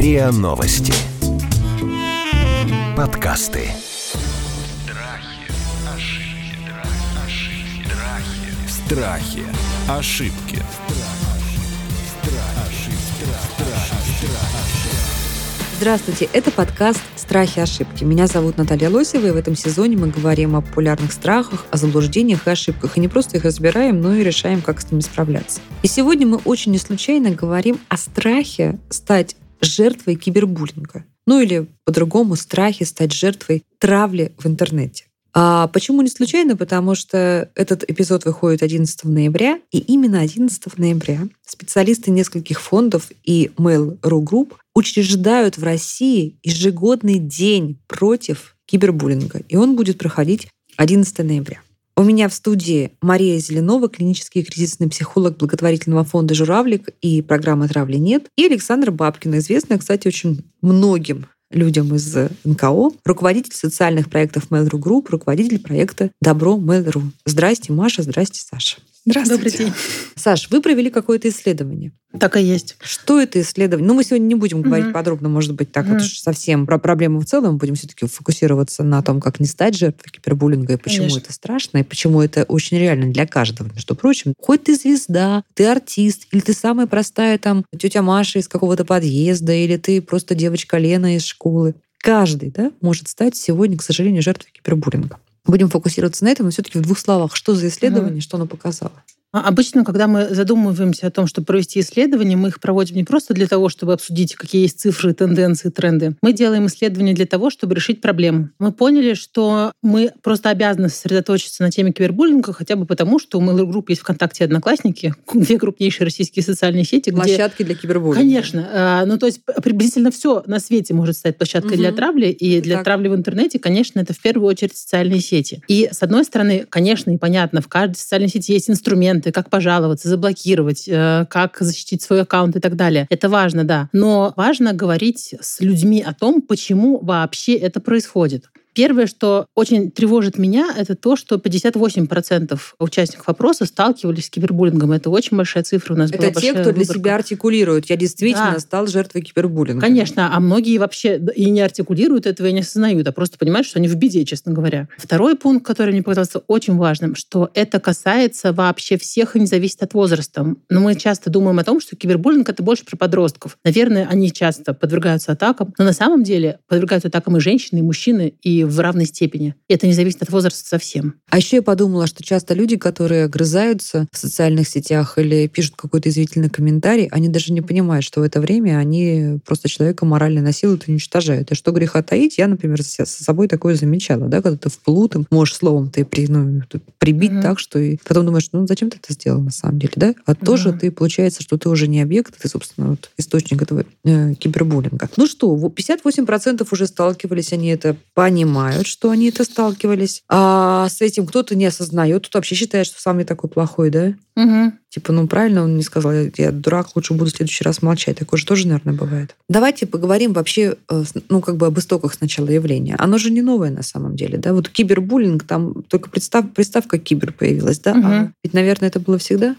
РИА Новости. Подкасты. Страхи. Ошибки. Здравствуйте, это подкаст «Страхи и ошибки». Меня зовут Наталья Лосева, и в этом сезоне мы говорим о популярных страхах, о заблуждениях и ошибках. И не просто их разбираем, но и решаем, как с ними справляться. И сегодня мы очень неслучайно говорим о страхе стать жертвой кибербуллинга. Ну или по-другому страхе стать жертвой травли в интернете. А почему не случайно? Потому что этот эпизод выходит 11 ноября, и именно 11 ноября специалисты нескольких фондов и Mail.ru Group учреждают в России ежегодный день против кибербуллинга, и он будет проходить 11 ноября. У меня в студии Мария Зеленова, клинический кризисный психолог благотворительного фонда «Журавлик» и программы «Травли нет», и Александр Бабкин, известная, кстати, очень многим людям из НКО, руководитель социальных проектов Mail.ru Group, руководитель проекта «Добро Mail.ru». Здрасте, Маша, здрасте, Саша. Здравствуйте. Добрый день. Саш, вы провели какое-то исследование. Так и есть. Что это исследование? Ну, мы сегодня не будем говорить Мгм. подробно, может быть, так вот Мгм. уж совсем про проблему в целом. Будем все-таки фокусироваться на том, как не стать жертвой кибербуллинга и почему Конечно. это страшно, и почему это очень реально для каждого, между прочим. Хоть ты звезда, ты артист, или ты самая простая там тетя Маша из какого-то подъезда, или ты просто девочка Лена из школы. Каждый да, может стать сегодня, к сожалению, жертвой кибербуллинга. Будем фокусироваться на этом, но все-таки в двух словах, что за исследование, что оно показало. А Обычно, когда мы задумываемся о том, чтобы провести исследования, мы их проводим не просто для того, чтобы обсудить, какие есть цифры, тенденции, тренды. Мы делаем исследования для того, чтобы решить проблему. Мы поняли, что мы просто обязаны сосредоточиться на теме кибербуллинга, хотя бы потому, что у Mail.ru Group есть ВКонтакте и Одноклассники, две крупнейшие российские социальные сети, где Площадки для кибербуллинга. Конечно. А, Ну, то есть приблизительно все на свете может стать площадкой для Мгм. травли. И для Так. травли в интернете, конечно, это в первую очередь социальные сети. И, с одной стороны, конечно, и понятно, в каждой социальной сети есть инструменты, как пожаловаться, заблокировать, э, как защитить свой аккаунт и так далее. Это важно, да. Но важно говорить с людьми о том, почему вообще это происходит. Первое, что очень тревожит меня, это то, что 58% участников опроса сталкивались с кибербуллингом. Это очень большая цифра. У нас была Это те, кто для выборка. себя артикулирует. Я действительно Да. стал жертвой кибербуллинга. Конечно, а многие вообще и не артикулируют этого, и не осознают, а просто понимают, что они в беде, честно говоря. Второй пункт, который мне показался очень важным, что это касается вообще всех и не зависит от возраста. Но мы часто думаем о том, что кибербуллинг — это больше про подростков. Наверное, они часто подвергаются атакам, но на самом деле подвергаются атакам и женщины, и мужчины, и в равной степени. И это не зависит от возраста совсем. А еще я подумала, что часто люди, которые огрызаются в социальных сетях или пишут какой-то извительный комментарий, они даже не понимают, что в это время они просто человека морально насилуют и уничтожают. И что греха таить, я, например, за собой такое замечала, да, когда ты им можешь словом ты при, ну, прибить Мгм. так, что и потом думаешь, ну зачем ты это сделал на самом деле, да? А тоже Да. ты, получается, что ты уже не объект, ты, собственно, вот источник этого э, кибербуллинга. Ну что, вот 58% уже сталкивались, они это понимают, что они это сталкивались. А с этим кто-то не осознает, кто вообще считает, что сам не такой плохой, да? Мгм. Типа, ну правильно он не сказал, я, я дурак, лучше буду в следующий раз молчать. Такое же тоже, наверное, бывает. Давайте поговорим вообще, э, ну как бы об истоках сначала явления. Оно же не новое на самом деле, да? Вот кибербуллинг, там только представь, приставка кибер появилась, да? А Мгм. ведь, наверное, это было всегда.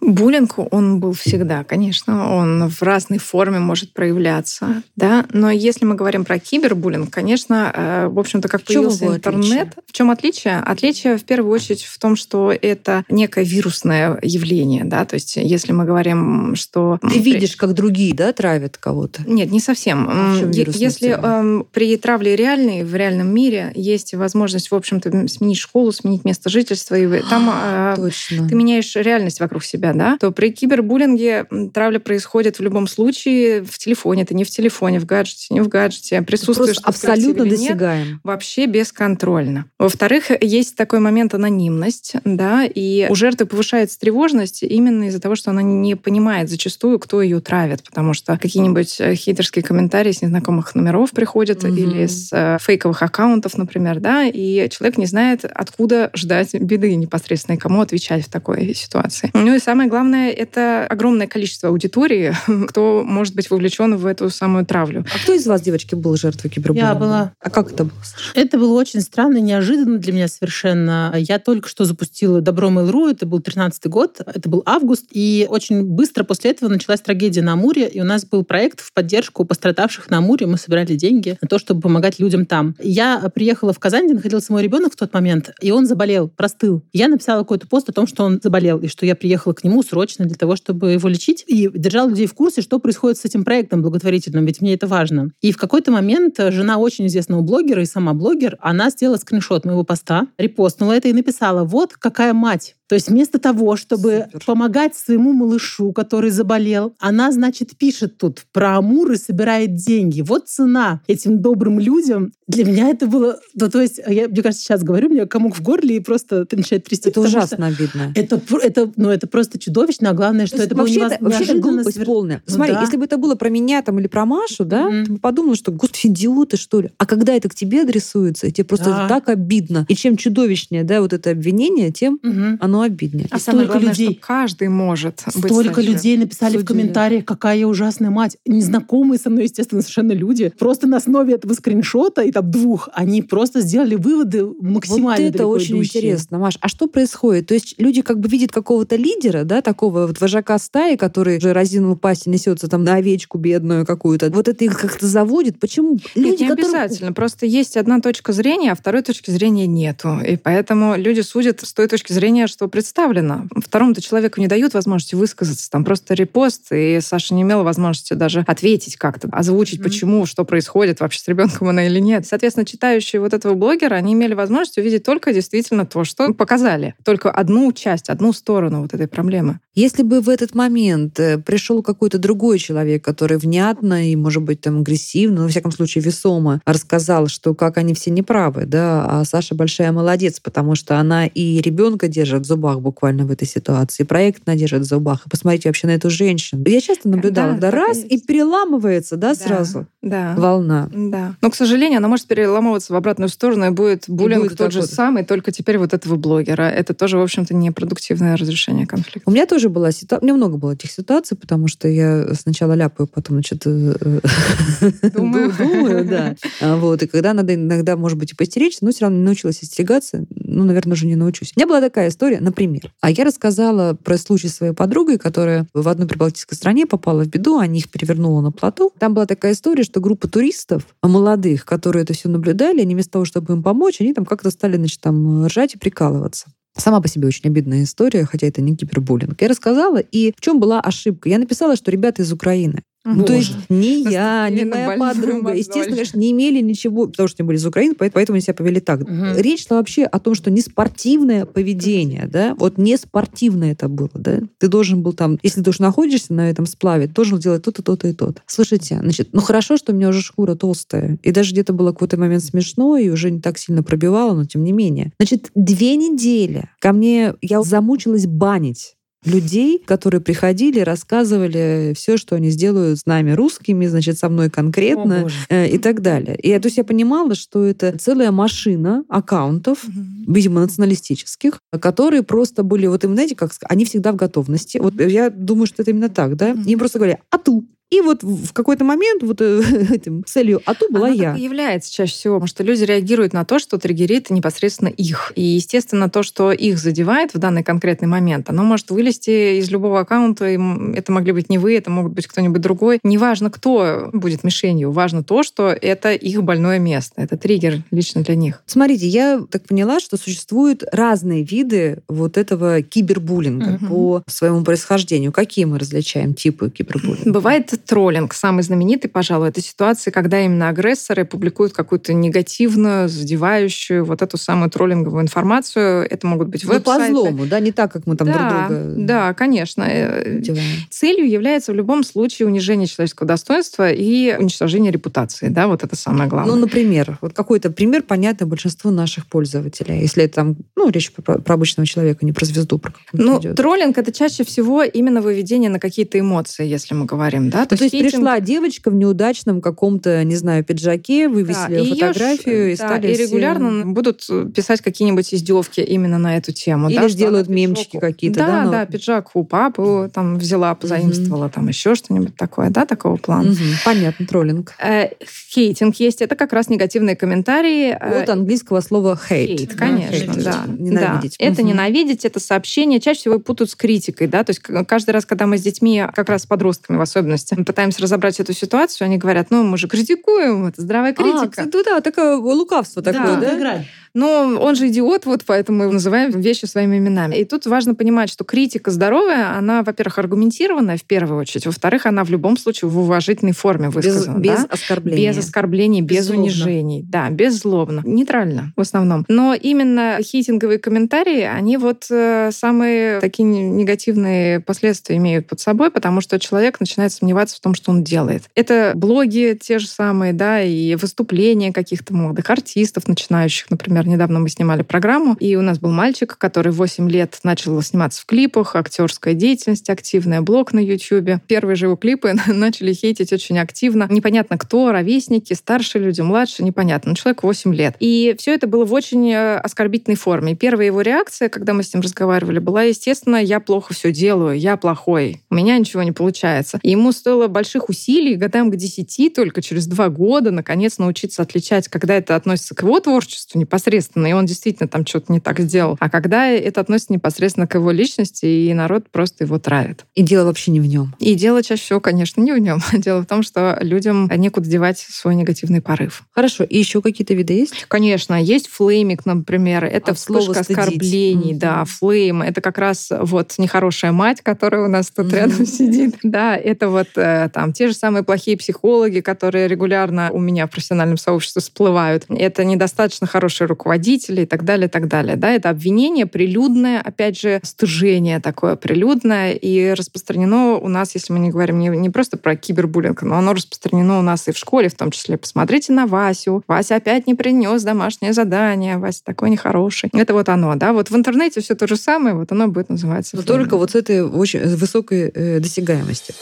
Буллинг, он был всегда, конечно, он в разной форме может проявляться, да, но если мы говорим про кибербуллинг, конечно, э, в общем-то, как В появился интернет, отличие? в чем отличие? Отличие в первую очередь в том, что это некое вирусное явление, да, то есть если мы говорим, что... Ты видишь, как другие, да, травят кого-то? Нет, не совсем. А Если эм, при травле реальной, в реальном мире есть возможность, в общем-то, сменить школу, сменить место жительства, и там э, Точно. ты меняешь реальность вокруг себя, да, то при кибербуллинге травля происходит в любом случае в телефоне, ты не в телефоне, в гаджете, не в гаджете, присутствуешь абсолютно или нет, досягаем. вообще бесконтрольно. Во-вторых, есть такой момент анонимность, да, и у жертвы повышается тревожность именно из-за того, что она не понимает зачастую, кто ее травит, потому что какие-нибудь э, хитрские комментарии с незнакомых номеров приходят Мгм. или с э, фейковых аккаунтов, например, да, и человек не знает, откуда ждать беды непосредственно и кому отвечать в такой ситуации. Ну и самое главное, это огромное количество аудитории, кто может быть вовлечен в эту самую травлю. А кто из вас, девочки, был жертвой кибербуллинга? Я была. А как это было? Это было очень странно, неожиданно для меня совершенно. Я только что запустила Добро Mail.ru, это был 13 год, это был август, и очень быстро после этого началась трагедия на Амуре, и у нас был проект в поддержку пострадавших на Амуре. Мы собирали деньги на то, чтобы помогать людям там. Я приехала в Казань, где находился мой ребенок в тот момент, и он заболел, простыл. Я написала какой-то пост о том, что он заболел, и что я приехала к нему срочно для того, чтобы его лечить, и держала людей в курсе, что происходит с этим проектом благотворительным, ведь мне это важно. И в какой-то момент жена очень известного блогера и сама блогер, она сделала скриншот моего поста, репостнула это и написала, вот какая мать то есть вместо того, чтобы Супер. помогать своему малышу, который заболел, она, значит, пишет тут про Амур и собирает деньги. Вот цена этим добрым людям. Для меня это было... Ну, то есть, я, мне кажется, сейчас говорю, мне комок в горле и просто это начинает трясти. Это ужасно обидно. Это, это, ну, это просто чудовищно, а главное, что это вообще было невоз... Вообще это глупость свер... полная. Ну, Смотри, да. если бы это было про меня там или про Машу, да, mm-hmm. ты бы подумала, что, господи, идиоты, что ли. А когда это к тебе адресуется, и тебе просто да. так обидно. И чем чудовищнее, да, вот это обвинение, тем mm-hmm. оно обиднее. А и самое столько главное, людей, что каждый может Столько быть людей написали судили. в комментариях, какая я ужасная мать. Незнакомые со мной, естественно, совершенно люди. Просто на основе этого скриншота и там двух, они просто сделали выводы максимально Вот это очень идущие. интересно, Маш. А что происходит? То есть люди как бы видят какого-то лидера, да, такого вот вожака стаи, который уже разинул пасть и несется там на овечку бедную какую-то. Вот это их как-то заводит. Почему? Люди, Нет, не которые... обязательно. Просто есть одна точка зрения, а второй точки зрения нету. И поэтому люди судят с той точки зрения, что представлено представлена. Второму-то человеку не дают возможности высказаться. Там просто репост, и Саша не имела возможности даже ответить как-то, озвучить, mm-hmm. почему, что происходит вообще с ребенком она или нет. Соответственно, читающие вот этого блогера, они имели возможность увидеть только действительно то, что показали. Только одну часть, одну сторону вот этой проблемы. Если бы в этот момент э, пришел какой-то другой человек, который внятно и, может быть, там агрессивно, но, во всяком случае, весомо рассказал, что как они все неправы, да, а Саша большая молодец, потому что она и ребенка держит в зубах буквально в этой ситуации. Проект надержит в зубах. И посмотрите вообще на эту женщину. Я часто наблюдала, да, да раз и, и переламывается, да, да, сразу да. волна. Да. Но, к сожалению, она может переламываться в обратную сторону, и будет буллинг и будет тот же самый, только теперь вот этого блогера. Это тоже, в общем-то, непродуктивное разрешение конфликта. У меня тоже была ситуация, у меня много было этих ситуаций, потому что я сначала ляпаю, потом, значит, э, э, думаю, да. А вот, и когда надо иногда, может быть, и постеречься, но все равно не научилась остерегаться, ну, наверное, уже не научусь. У меня была такая история, например, а я рассказала про случай своей подругой, которая в одной прибалтийской стране попала в беду, они их перевернула на плоту. Там была такая история, что группа туристов, молодых, которые это все наблюдали, они вместо того, чтобы им помочь, они там как-то стали, значит, там ржать и прикалываться. Сама по себе очень обидная история, хотя это не кибербуллинг. Я рассказала, и в чем была ошибка? Я написала, что ребята из Украины. Ну, то есть ни я, ни моя подруга, естественно, конечно, не имели ничего, потому что они были из Украины, поэтому они себя повели так. Угу. Речь шла вообще о том, что не спортивное поведение, да, вот не спортивное это было, да. Ты должен был там, если ты уж находишься на этом сплаве, ты должен делать то-то, то-то и то-то. Слушайте, значит, ну хорошо, что у меня уже шкура толстая, и даже где-то было какой-то момент смешно, и уже не так сильно пробивало, но тем не менее. Значит, две недели ко мне, я замучилась банить людей, которые приходили, рассказывали все, что они сделают с нами русскими, значит, со мной конкретно э, и так далее. И то есть я понимала, что это целая машина аккаунтов, угу. видимо, националистических, которые просто были, вот им, знаете, как они всегда в готовности. Вот я думаю, что это именно так, да? Им просто говорили, а ту, и вот в какой-то момент вот э, этим целью АТУ была Она я. Так и является чаще всего, потому что люди реагируют на то, что триггерит непосредственно их. И, естественно, то, что их задевает в данный конкретный момент, оно может вылезти из любого аккаунта. И это могли быть не вы, это могут быть кто-нибудь другой. Неважно, кто будет мишенью. Важно то, что это их больное место. Это триггер лично для них. Смотрите, я так поняла, что существуют разные виды вот этого кибербуллинга угу. по своему происхождению. Какие мы различаем типы кибербуллинга? Бывает троллинг. Самый знаменитый, пожалуй, это ситуация, когда именно агрессоры публикуют какую-то негативную, задевающую вот эту самую троллинговую информацию. Это могут быть ну, веб-сайты. по злому, да, не так, как мы там да, друг друга Да, конечно. Э, делаем. Целью является в любом случае унижение человеческого достоинства и уничтожение репутации, да, вот это самое главное. Ну, например, вот какой-то пример понятный большинству наших пользователей, если это там, ну, речь про, про обычного человека, не про звезду, про Ну, идет. троллинг — это чаще всего именно выведение на какие-то эмоции, если мы говорим, да, То, то есть хейтинг... пришла девочка в неудачном каком-то, не знаю, пиджаке, вывесили да, фотографию и, и да, стали и регулярно все... будут писать какие-нибудь издевки именно на эту тему. Или да, сделают мемчики какие-то, да? Да, ну... да, пиджак у папы там взяла, позаимствовала, угу. там еще что-нибудь такое, да, такого плана. Угу. Понятно, троллинг. Э, хейтинг есть, это как раз негативные комментарии. От английского слова hate. Hate, конечно, hate, да. Ненавидеть. Да. Это ненавидеть, это сообщение. Чаще всего путают с критикой, да, то есть каждый раз, когда мы с детьми, как раз с подростками в особенности, пытаемся разобрать эту ситуацию, они говорят, ну, мы же критикуем, это здравая а, критика. А, да, такое лукавство такое, да? да? Но он же идиот, вот поэтому мы называем вещи своими именами. И тут важно понимать, что критика здоровая, она, во-первых, аргументированная в первую очередь, во-вторых, она в любом случае в уважительной форме высказана. Без, без да? оскорблений. Без оскорблений, без беззлобно. унижений. Да, беззлобно. Нейтрально в основном. Но именно хейтинговые комментарии, они вот э, самые такие негативные последствия имеют под собой, потому что человек начинает сомневаться в том, что он делает. Это блоги те же самые, да, и выступления каких-то молодых артистов, начинающих, например, Например, недавно мы снимали программу, и у нас был мальчик, который 8 лет начал сниматься в клипах, актерская деятельность активная, блог на YouTube. Первые же его клипы начали хейтить очень активно. Непонятно кто, ровесники, старшие люди, младшие, непонятно. Но человек 8 лет. И все это было в очень э, оскорбительной форме. первая его реакция, когда мы с ним разговаривали, была, естественно, я плохо все делаю, я плохой, у меня ничего не получается. И ему стоило больших усилий, годам к 10, только через два года, наконец, научиться отличать, когда это относится к его творчеству непосредственно, непосредственно, и он действительно там что-то не так сделал. А когда это относится непосредственно к его личности, и народ просто его травит. И дело вообще не в нем. И дело чаще всего, конечно, не в нем. Дело в том, что людям некуда девать свой негативный порыв. Хорошо. И еще какие-то виды есть? Конечно. Есть флеймик, например. Это а вспышка оскорблений. Mm-hmm. Да, флейм. Это как раз вот нехорошая мать, которая у нас тут mm-hmm. рядом сидит. Да, это вот э, там те же самые плохие психологи, которые регулярно у меня в профессиональном сообществе всплывают. Это недостаточно хороший руководитель руководителей и так далее, и так далее. Да, это обвинение прилюдное, опять же, стыжение такое прилюдное и распространено у нас, если мы не говорим не, не просто про кибербуллинг, но оно распространено у нас и в школе в том числе. Посмотрите на Васю. Вася опять не принес домашнее задание. Вася такой нехороший. Это вот оно, да. Вот в интернете все то же самое, вот оно будет называться. Но только вот с этой очень высокой э, досягаемости.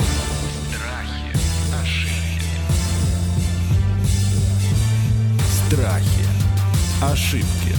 Страхи. Ошибки.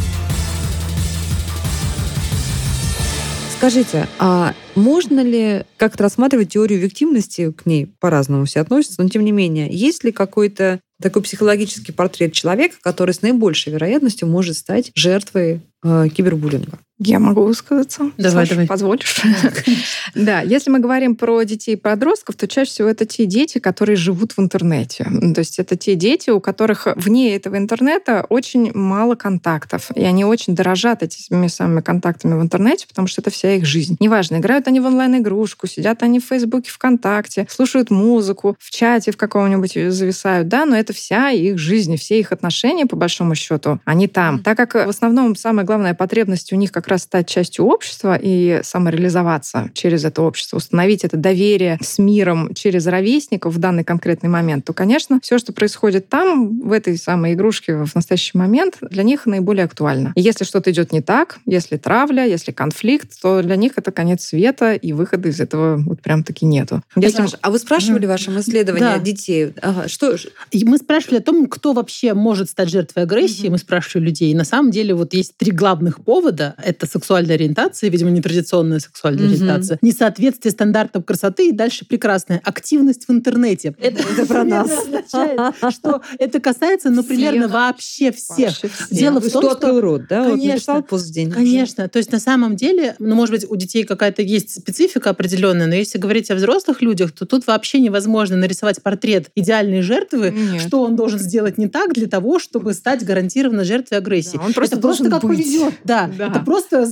Скажите, а можно ли как-то рассматривать теорию виктимности, к ней по-разному все относятся, но тем не менее, есть ли какой-то такой психологический портрет человека, который с наибольшей вероятностью может стать жертвой э, кибербуллинга? Я могу высказаться. Давай, Саша, давай. позволишь? Да, если мы говорим про детей и подростков, то чаще всего это те дети, которые живут в интернете. То есть это те дети, у которых вне этого интернета очень мало контактов. И они очень дорожат этими самыми контактами в интернете, потому что это вся их жизнь. Неважно, играют они в онлайн-игрушку, сидят они в Фейсбуке, ВКонтакте, слушают музыку, в чате в каком-нибудь зависают, да, но это вся их жизнь, все их отношения, по большому счету, они там. Так как в основном самая главная потребность у них как раз стать частью общества и самореализоваться через это общество, установить это доверие с миром через ровесников в данный конкретный момент, то, конечно, все, что происходит там, в этой самой игрушке в настоящий момент, для них наиболее актуально. И если что-то идет не так, если травля, если конфликт, то для них это конец света, и выхода из этого вот прям таки нету. Если... А вы спрашивали в вашем исследовании да. детей? Ага, что? Мы спрашивали о том, кто вообще может стать жертвой агрессии. Угу. Мы спрашивали людей. И на самом деле вот есть три главных повода. Это сексуальная ориентация, видимо, нетрадиционная сексуальная угу. ориентация, несоответствие стандартам красоты и дальше прекрасная активность в интернете. Это, это про нас. что это касается, ну, примерно вообще всех. Дело в том, что... рот, да? Конечно, конечно. То есть на самом деле, ну, может быть, у детей какая-то есть специфика определенная, но если говорить о взрослых людях, то тут вообще невозможно нарисовать портрет идеальной жертвы, Нет. что он должен сделать не так для того, чтобы стать гарантированно жертвой агрессии. Да, он просто это просто как быть. повезет. Да, да, это просто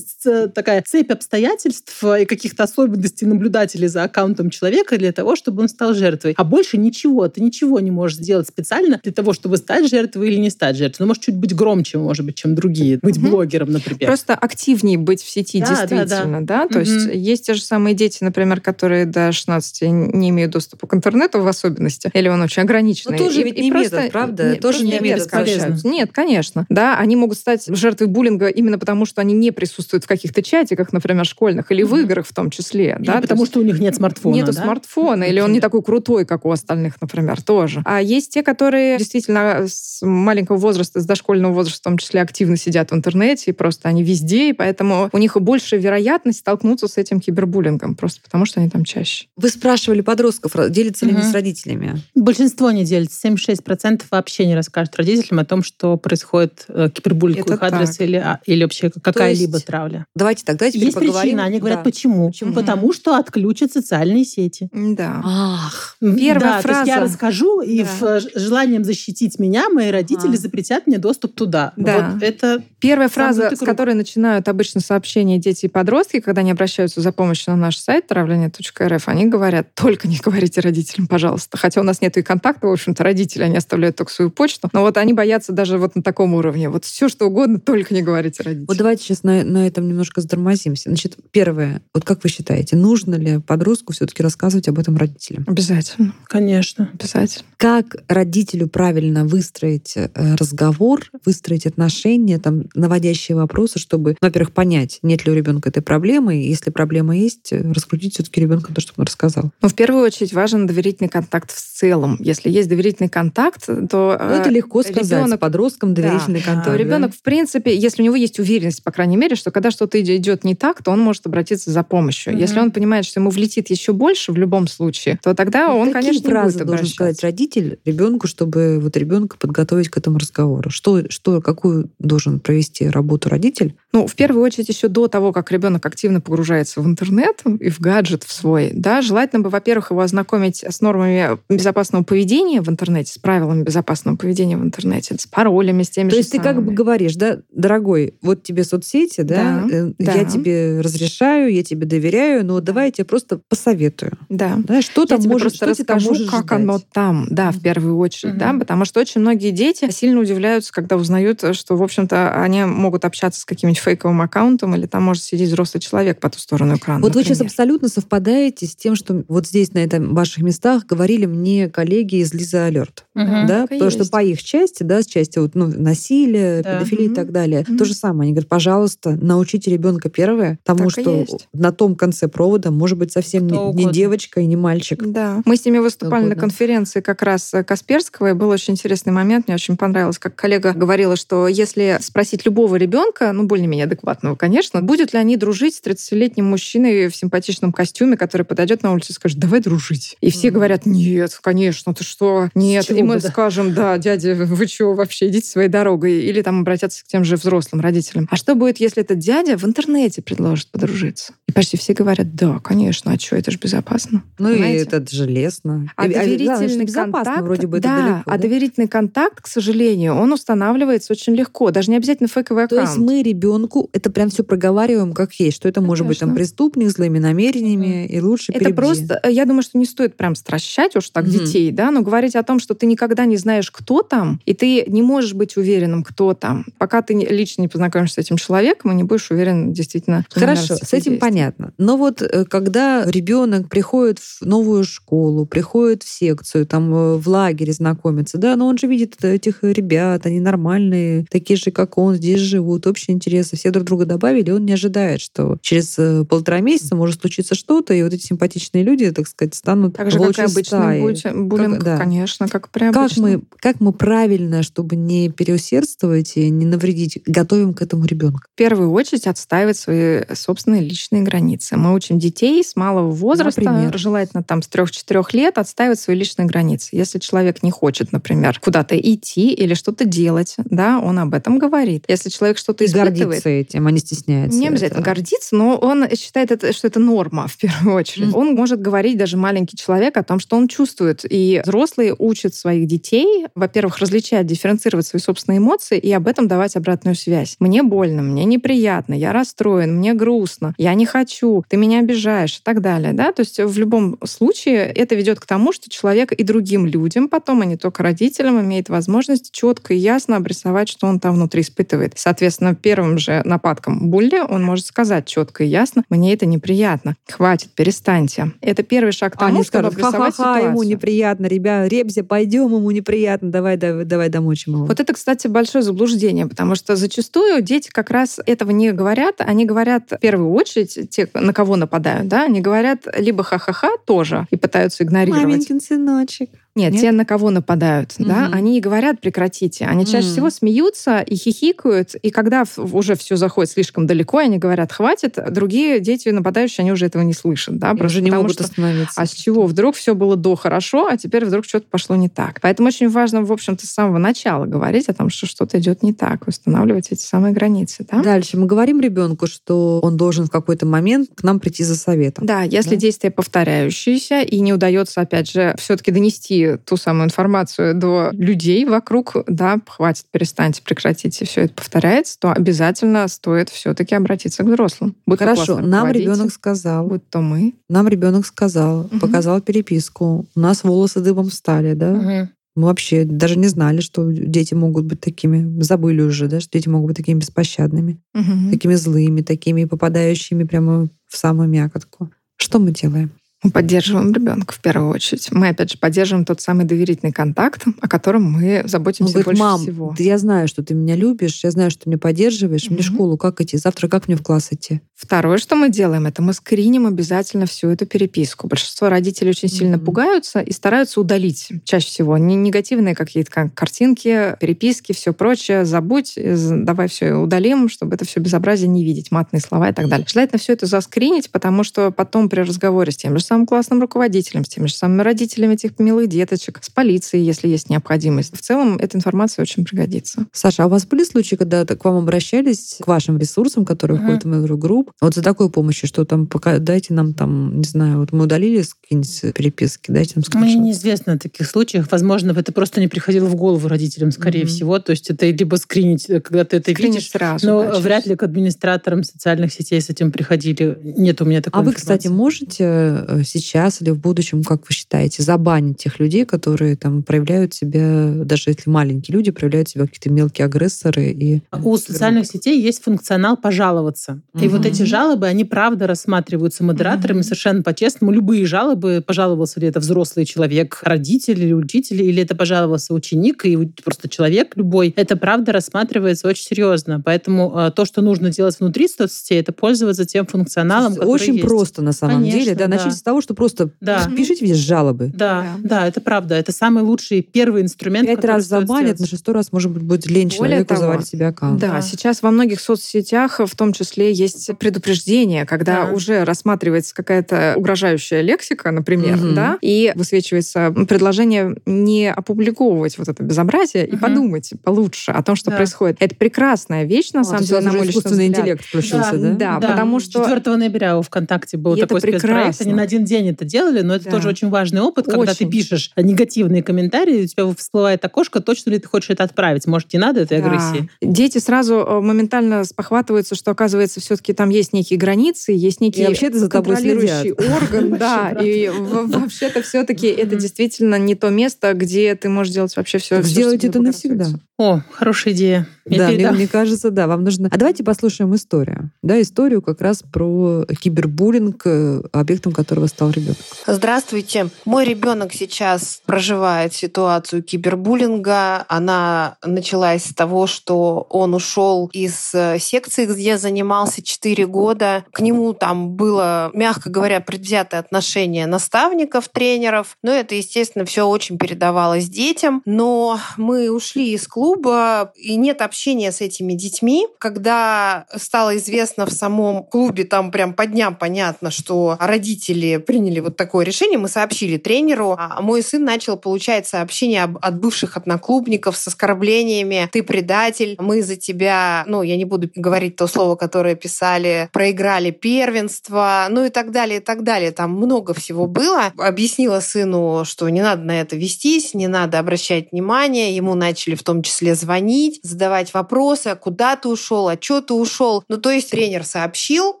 такая цепь обстоятельств и каких-то особенностей наблюдателей за аккаунтом человека для того, чтобы он стал жертвой. А больше ничего. Ты ничего не можешь сделать специально для того, чтобы стать жертвой или не стать жертвой. Ну, может, чуть быть громче, может быть, чем другие. Быть угу. блогером, например. Просто активнее быть в сети, да, действительно, да? да? То угу. есть есть те же самые дети, например, которые до 16 не имеют доступа к интернету в особенности, или он очень ограниченный. Но тоже и, ведь и не просто, метод, правда? Не, тоже не метод Нет, конечно. Да, они могут стать жертвой буллинга именно потому, что они не присутствуют в каких-то чатиках, например, школьных, или в играх в том числе. Или да? потому что у них нет смартфона, Нету да? смартфона, или он не такой крутой, как у остальных, например, тоже. А есть те, которые действительно с маленького возраста, с дошкольного возраста в том числе активно сидят в интернете, и просто они везде, и поэтому у них больше вероятность столкнуться с этим кибербуллингом, просто потому что они там чаще. Вы спрашивали подростков, делятся ли они Мгм. с родителями? Большинство не делится. 76% вообще не расскажут родителям о том, что происходит э, кибербуллинг их адрес так. или, а, или вообще какая-либо травля. Давайте тогда теперь Есть поговорим. причина. Они говорят, Да. почему? Почему? Потому что отключат социальные сети. Да. Ах, Первая да, То есть я фраза. расскажу, и Да. в, э, желанием защитить меня мои родители Ага. запретят мне доступ туда. Да. Вот это Первая фраза, с которой начинают обычно сообщения дети и подростки, когда они обращаются за помощью на наш сайт травление.рф, они говорят, только не говорите родителям, пожалуйста. Хотя у нас нет и контакта, в общем-то, родители, они оставляют только свою почту. Но вот они боятся даже вот на таком уровне. Вот все, что угодно, только не говорите родителям. Вот давайте сейчас на, на этом немножко затормозимся. Значит, первое, вот как вы считаете, нужно ли подростку все-таки рассказывать об этом родителям? Обязательно. Конечно. Обязательно. Как родителю правильно выстроить э, разговор, выстроить отношения, там, наводящие вопросы, чтобы, во-первых, понять, нет ли у ребенка этой проблемы, и если проблема есть, э, раскрутить все-таки ребенка то, чтобы он рассказал. Но в первую очередь важен доверительный контакт в целом. Если есть доверительный контакт, то Ну, это э, легко сказать. ребенок- С подростком доверительный Да. контакт. то да? ребенок, в принципе, если у него есть уверенность, по крайней мере, что когда что-то иде- идет не так, то он может обратиться за помощью. Мгм. Если он понимает, что ему влетит еще больше в любом случае, то тогда Ну, он, какие конечно, не фразы будет должен сказать родитель ребенку, чтобы вот ребенка подготовить к этому разговору? Что, что, какую должен провести работу родитель? Ну, в первую очередь, еще до того, как ребенок активно погружается в интернет и в гаджет в свой, да, желательно бы, во-первых, его ознакомить с нормами безопасного поведения в интернете, с правилами безопасного поведения в интернете, с паролями, с теми То же есть ты как бы самыми. говоришь, да, дорогой, вот тебе соцсети, да, Да, э, да. я тебе разрешаю, я тебе доверяю, но давай я тебе просто посоветую. Да. Да, что Я там может, что там расскажу, может как ждать. оно там, да, в первую очередь, да, Мгм. потому что очень многие дети сильно удивляются, когда узнают, что, в общем-то, они могут общаться с каким-нибудь фейковым аккаунтом, или там может сидеть взрослый человек по ту сторону экрана. Вот вы сейчас например. абсолютно совпадаете с тем, что вот здесь, на этом ваших местах, говорили мне коллеги из Лиза Алерт. Мгм. Да, и потому что по их части, да, с части вот, ну, насилия, Да. педофилии и Мгм. так далее, Мгм. то же самое. Они говорят, пожалуйста, научите ребенка первое тому, Так и что на том конце провода может быть совсем Кто не, не девочка и не мальчик. Да. Мы с ними выступали на конференции как раз э, Касперского, и был очень интересный момент, мне очень понравилось, как коллега говорила, что если спросить любого ребенка, ну, более-менее адекватного, конечно, будет ли они дружить с 30-летним мужчиной в симпатичном костюме, который подойдет на улицу и скажет, давай дружить. И все говорят, нет, конечно, ты что, нет. чего И мы да? скажем, да, дядя, вы что вообще, идите своей дорогой. Или там обратятся к тем же взрослым родителям. А что будет, если этот дядя в интернете предложит подружиться? И почти все говорят, да, конечно, а что, это же безопасно. Ну и Понимаете? это же лестно. А И- значит, доверительный контакт, вроде бы это да, далеко, а да? доверительный контакт, к сожалению, он устанавливается очень легко, даже не обязательно фейковый То аккаунт. есть мы ребенку это прям все проговариваем как есть, что это может быть там Конечно. преступник, злыми намерениями, и лучше Это перебди. просто, э, я думаю, что не стоит прям стращать уж так Мгм. детей, да, но говорить о том, что ты никогда не знаешь, кто там, и ты не можешь быть уверенным, кто там. Пока ты лично не познакомишься с этим человеком, и не будешь уверен действительно. Хорошо, с этим понятно. Но вот э, когда ребенок приходит в новую школу, приходит в секцию, там э, в лагере знакомится, да, но он же видит этих ребят, они нормальные, такие же, как он, здесь живут, общие интересы, все друг друга добавили, он не ожидает, что через э, полтора месяца может случиться что-то, и вот эти симпатичные люди, так сказать, станут Так же, как и обычный буллинг, да. конечно, как при Как мы, как мы правильно, чтобы не переусердствовать и не навредить, готовим к этому ребенка? в первую очередь отстаивать свои собственные личные границы. Мы учим детей с малого возраста, Например? желательно там с 3-4 лет, отстаивать свои личные границы. Если человек не хочет, например, куда-то идти или что-то делать, да, он об этом говорит. Если человек что-то испытывает, гордится этим, а не стесняется. не обязательно этого. гордиться, но он считает, это, что это норма в первую очередь. Мгм. Он может говорить, даже маленький человек, о том, что он чувствует. И взрослые учат своих детей, во-первых, различать, дифференцировать свои собственные эмоции и об этом давать обратную связь. Мне больно, мне неприятно, я расстроен, мне грустно, я не хочу, ты меня обижаешь и так далее. Да? То есть в любом случае это ведет к тому, что человек и другим людям, потом, а не только родителям, имеет возможность четко и ясно обрисовать, что он там внутри испытывает. Соответственно, первым же нападкам булли, он может сказать четко и ясно, мне это неприятно, хватит, перестаньте. Это первый шаг к тому, Они чтобы скажут, ха-ха-ха, ему неприятно, ребят, Ребзя, пойдем, ему неприятно, давай, давай, давай домочим его. Вот это, кстати, большое заблуждение, потому что зачастую дети как раз этого не говорят. Они говорят в первую очередь, те, на кого нападают, да, они говорят либо ха-ха-ха тоже и пытаются игнорировать. Маменькин сыночек. Нет, Нет? те, на кого нападают, да, Мгм. они не говорят прекратите. Они чаще М. всего смеются и хихикают, и когда уже все заходит слишком далеко, и они говорят хватит, другие дети нападающие, они уже этого не слышат, да, Они просто уже не могут что остановиться. а с чего вдруг все было до хорошо, а теперь вдруг что-то пошло не так. Поэтому очень важно, в общем-то, с самого начала говорить о том, что что-то идет не так, устанавливать эти самые границы. Да? Дальше мы говорим ребенку, что он должен в какой-то момент к нам прийти за советом. Да, если Да? действие повторяющееся и не удается, опять же, все-таки донести ту самую информацию до людей вокруг, да, хватит, перестаньте, прекратите, все это повторяется, то обязательно стоит все-таки обратиться к взрослым. Будь Хорошо, нам ребенок сказал, будь то мы. нам ребенок сказал, Мгм. показал переписку, у нас волосы дыбом встали, да? Мгм. Мы вообще даже не знали, что дети могут быть такими, забыли уже, да, что дети могут быть такими беспощадными, Мгм. такими злыми, такими попадающими прямо в самую мякотку. Что мы делаем? Мы поддерживаем ребенка в первую очередь. Мы, опять же, поддерживаем тот самый доверительный контакт, о котором мы Он заботимся говорит, больше мам, всего. да я знаю, что ты меня любишь, я знаю, что ты меня поддерживаешь. Мне в Мгм. школу как идти? Завтра как мне в класс идти? Второе, что мы делаем, это мы скриним обязательно всю эту переписку. Большинство родителей очень сильно Мгм. пугаются и стараются удалить чаще всего не негативные какие-то ка- картинки, переписки, все прочее. Забудь, давай все удалим, чтобы это все безобразие не видеть, матные слова и так далее. Желательно все это заскринить, потому что потом при разговоре с тем же самым классным руководителем, с теми же самыми родителями этих милых деточек, с полицией, если есть необходимость, в целом эта информация очень пригодится. Саша, а у вас были случаи, когда к вам обращались, к вашим ресурсам, которые Мгм. входят в Mail.ru Group, вот за такой помощью, что там, пока, дайте нам там, не знаю, вот мы удалили какие-нибудь переписки, дайте нам Мне скриншот. неизвестно о таких случаях. Возможно, это просто не приходило в голову родителям, скорее Мгм. всего. То есть это либо скринить, э, когда ты это Скринить видишь, сразу. но да, вряд ли к администраторам социальных сетей с этим приходили. Нет у меня такой А вы, кстати, можете э, сейчас или в будущем, как вы считаете, забанить тех людей, которые там проявляют себя, даже если маленькие люди, проявляют себя как какие-то мелкие агрессоры и У социальных сетей есть функционал пожаловаться. И вот эти жалобы, они правда рассматриваются модераторами Мгм. совершенно по-честному. Любые жалобы, пожаловался ли это взрослый человек, родитель или учитель, или это пожаловался ученик и просто человек любой, это правда рассматривается очень серьезно. Поэтому э, то, что нужно делать внутри соцсетей, это пользоваться тем функционалом, который очень есть. просто на самом Конечно, деле. Да, да. начните с того, что просто Да. пишите здесь жалобы. Да, Да. да, это правда. Это самый лучший первый инструмент. Пять раз забанят, на шестой раз, может быть, будет лень Более человеку того, завалить себе аккаунт. Да, Да. сейчас во многих соцсетях в том числе есть предупреждение, когда Да. уже рассматривается какая-то угрожающая лексика, например, Мгм. да, и высвечивается предложение не опубликовывать вот это безобразие и Мгм. подумать получше о том, что Да. происходит. Это прекрасная вещь, на А, самом деле, на мой личный искусственный взгляд. интеллект включился, да? Да, потому что- 4 ноября у ВКонтакте был И это такой спецпроект. прекрасно. Они на один день это делали, но это Да. тоже очень важный опыт, когда ты Очень. пишешь негативные комментарии, у тебя всплывает окошко, точно ли ты хочешь это отправить. Может, не надо этой Да. агрессии? Дети сразу э, моментально спохватываются, что, оказывается, все-таки там есть некие границы, есть некий И вообще-то за тобой контролирующий орган, да, и вообще-то все-таки это действительно не то место, где ты можешь делать вообще все. Так сделайте это навсегда. О, хорошая идея. Да, мне кажется, да, вам нужно... А давайте послушаем историю. Да, историю как раз про кибербуллинг, э, объектом которого стал ребенок. Здравствуйте. Мой ребенок сейчас проживает ситуацию кибербуллинга. Она началась с того, что он ушел из э, секции, где занимался 4 года. К нему там было, мягко говоря, предвзятое отношение наставников, тренеров. Но это, естественно, все очень передавалось детям. Но мы ушли из клуба, и нет общения с этими детьми. Когда стало известно в самом клубе, там прям по дням понятно, что родители приняли вот такое решение, мы сообщили тренеру, а мой сын начал получать сообщения об- от бывших одноклубников с оскорблениями «ты предатель», «мы за тебя», ну, я не буду говорить то слово, которое писали, «проиграли первенство», ну и так далее, и так далее. Там много всего было. Объяснила сыну, что не надо на это вестись, не надо обращать внимание. Ему начали в том числе звонить, задавать вопросы, а куда ты ушел, а что ты ушел. Ну, то есть тренер сообщил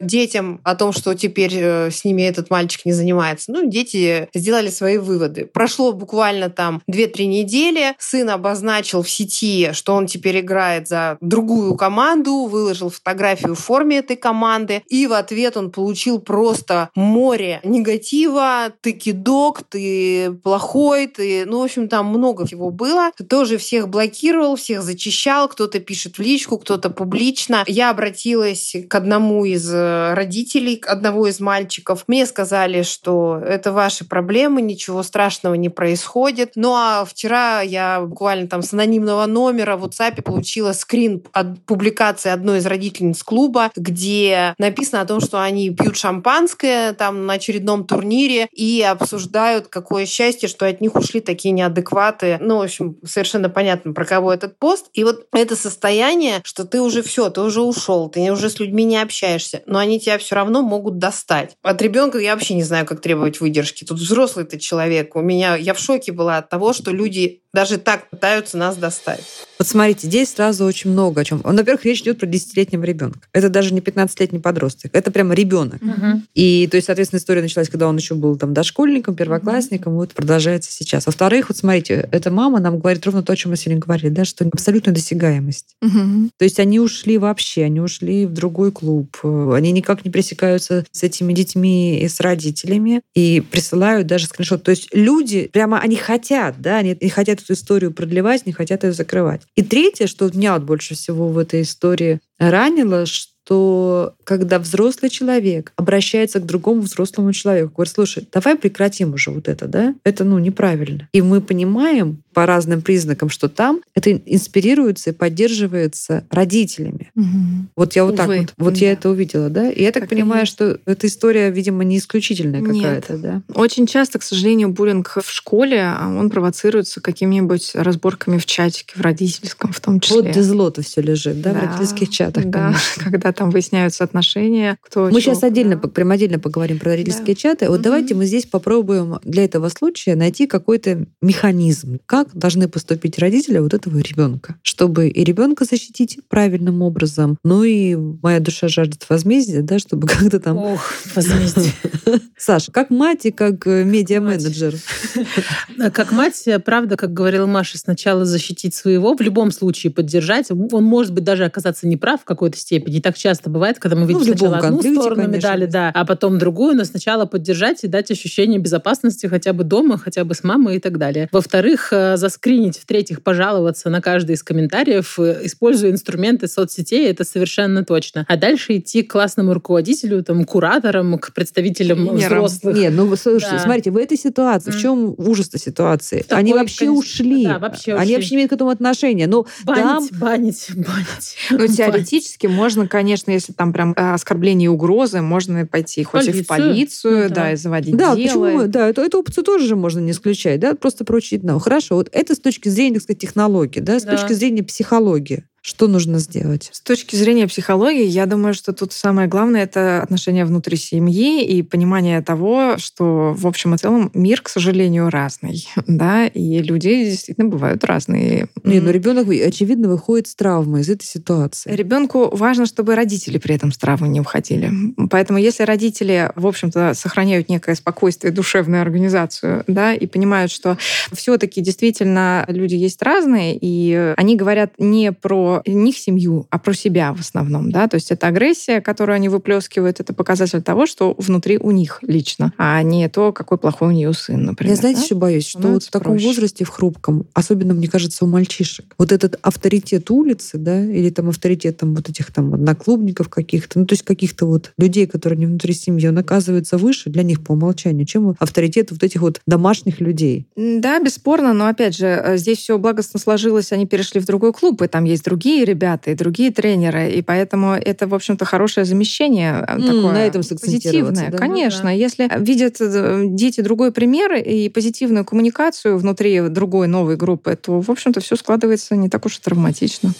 детям о том, что теперь э, с ними этот мальчик мальчик не занимается. Ну, дети сделали свои выводы. Прошло буквально там 2-3 недели, сын обозначил в сети, что он теперь играет за другую команду, выложил фотографию в форме этой команды, и в ответ он получил просто море негатива, ты кидок, ты плохой, ты... Ну, в общем, там много всего было. Тоже всех блокировал, всех зачищал, кто-то пишет в личку, кто-то публично. Я обратилась к одному из э, родителей, одного из мальчиков. Мне сказали, что это ваши проблемы, ничего страшного не происходит. Ну а вчера я буквально там с анонимного номера в WhatsApp получила скрин от публикации одной из родительниц клуба, где написано о том, что они пьют шампанское там на очередном турнире и обсуждают, какое счастье, что от них ушли такие неадекваты. Ну, в общем, совершенно понятно, про кого этот пост. И вот это состояние, что ты уже все, ты уже ушел, ты уже с людьми не общаешься, но они тебя все равно могут достать. От ребенка я вообще не знаю, как требовать выдержки. Тут взрослый ты человек. У меня я в шоке была от того, что люди даже так пытаются нас достать. Вот смотрите, здесь сразу очень много о чем. Во-первых, речь идет про десятилетнего ребенка. Это даже не 15-летний подросток, это прямо ребенок. Угу. И, то есть, соответственно, история началась, когда он еще был там дошкольником, первоклассником, вот продолжается сейчас. Во-вторых, вот смотрите, эта мама нам говорит ровно то, о чем мы сегодня говорили, да, что абсолютная досягаемость. Мгм. То есть они ушли вообще, они ушли в другой клуб, они никак не пересекаются с этими детьми и с родителями, и присылают даже скриншот. То есть люди прямо, они хотят, да, они не эту историю продлевать, не хотят ее закрывать. И третье, что меня вот больше всего в этой истории ранило, что когда взрослый человек обращается к другому взрослому человеку, говорит, слушай, давай прекратим уже вот это, да? Это, ну, неправильно. И мы понимаем по разным признакам, что там это инспирируется и поддерживается родителями. Мгм. Вот я вот так Увы, вот, вот я да. это увидела, да? И я так, Так понимаю, что эта история, видимо, не исключительная какая-то, да? Очень часто, к сожалению, буллинг в школе, а он провоцируется какими-нибудь разборками в чатике, в родительском в том числе. Вот зло-то все лежит, да, в Да, родительских чатах, да, конечно. когда там выясняются отношения, кто Мы чего сейчас отдельно, по- прям отдельно поговорим про родительские чаты. Вот Мгм. давайте мы здесь попробуем для этого случая найти какой-то механизм, как должны поступить родители вот этого ребенка, чтобы и ребенка защитить правильным образом, ну и моя душа жаждет возмездия, да, чтобы как-то там... Ох, возмездие. Саша, как мать и как э, медиа-менеджер. Как мать, правда, как говорила Маша, сначала защитить своего, в любом случае поддержать. Он может быть даже оказаться неправ в какой-то степени. И так часто бывает, когда мы видим Ну, в любом сначала одну сторону конечно. медали, да, а потом другую, но сначала поддержать и дать ощущение безопасности хотя бы дома, хотя бы с мамой и так далее. Во-вторых, э, заскринить. В-третьих, пожаловаться на каждый из комментариев, э, используя инструменты соцсетей, это совершенно точно. А дальше идти к классному руководителю, там, кураторам, к представителям Тренерам. взрослых. Нет, ну вы слушайте, Да. смотрите, в этой ситуации, в М. чем ужас ситуации? Такой, Они вообще конечно, ушли. да, вообще Они ушли. вообще не имеют к этому отношения. Ну, там Банить, банить, банить. Ну, Банить. теоретически можно, конечно, если там прям э, оскорбление и угрозы, можно пойти хоть и в Полицию. полицию, Ну да. да. и заводить Да, дело. почему? Да, эту, эту опцию тоже же можно не исключать, да, просто проучить. Ну, хорошо, вот это с точки зрения, так сказать, технологии, да, с Да. точки зрения психологии. Что нужно сделать? С точки зрения психологии, я думаю, что тут самое главное это отношения внутри семьи и понимание того, что в общем и целом мир, к сожалению, разный, да, и люди действительно бывают разные. Нет, ну ребенок, очевидно, выходит с травмой из этой ситуации. Ребенку важно, чтобы родители при этом с травмы не уходили. Поэтому если родители, в общем-то, сохраняют некое спокойствие, душевную организацию, да, и понимают, что все-таки действительно люди есть разные, и они говорят не про них семью, а про себя в основном, да, то есть это агрессия, которую они выплескивают, это показатель того, что внутри у них лично, а не то, какой плохой у нее сын, например. Я, знаете, да? еще боюсь, что вот в таком проще. возрасте, в хрупком, особенно, мне кажется, у мальчишек, вот этот авторитет улицы, да, или там авторитет там вот этих там одноклубников каких-то, ну, то есть каких-то вот людей, которые не внутри семьи, он оказывается выше для них по умолчанию, чем авторитет вот этих вот домашних людей. Да, бесспорно, но опять же, э, здесь все благостно сложилось, они перешли в другой клуб, и там есть другие ребята и другие тренеры, и поэтому это, в общем-то, хорошее замещение э, такое на этом позитивное. да? Конечно, Ну да. если видят э, дети другой пример и позитивную коммуникацию внутри другой новой группы, то, в общем-то, все складывается не так уж и травматично.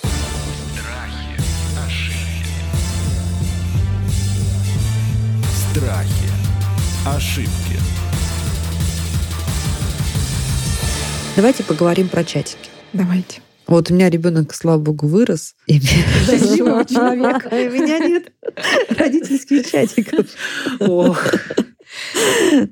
Страхи. Ошибки. Давайте поговорим про чатики. Давайте. Вот у меня ребенок, слава богу, вырос. И Счастливого человека. У меня нет родительских чатиков. Ох.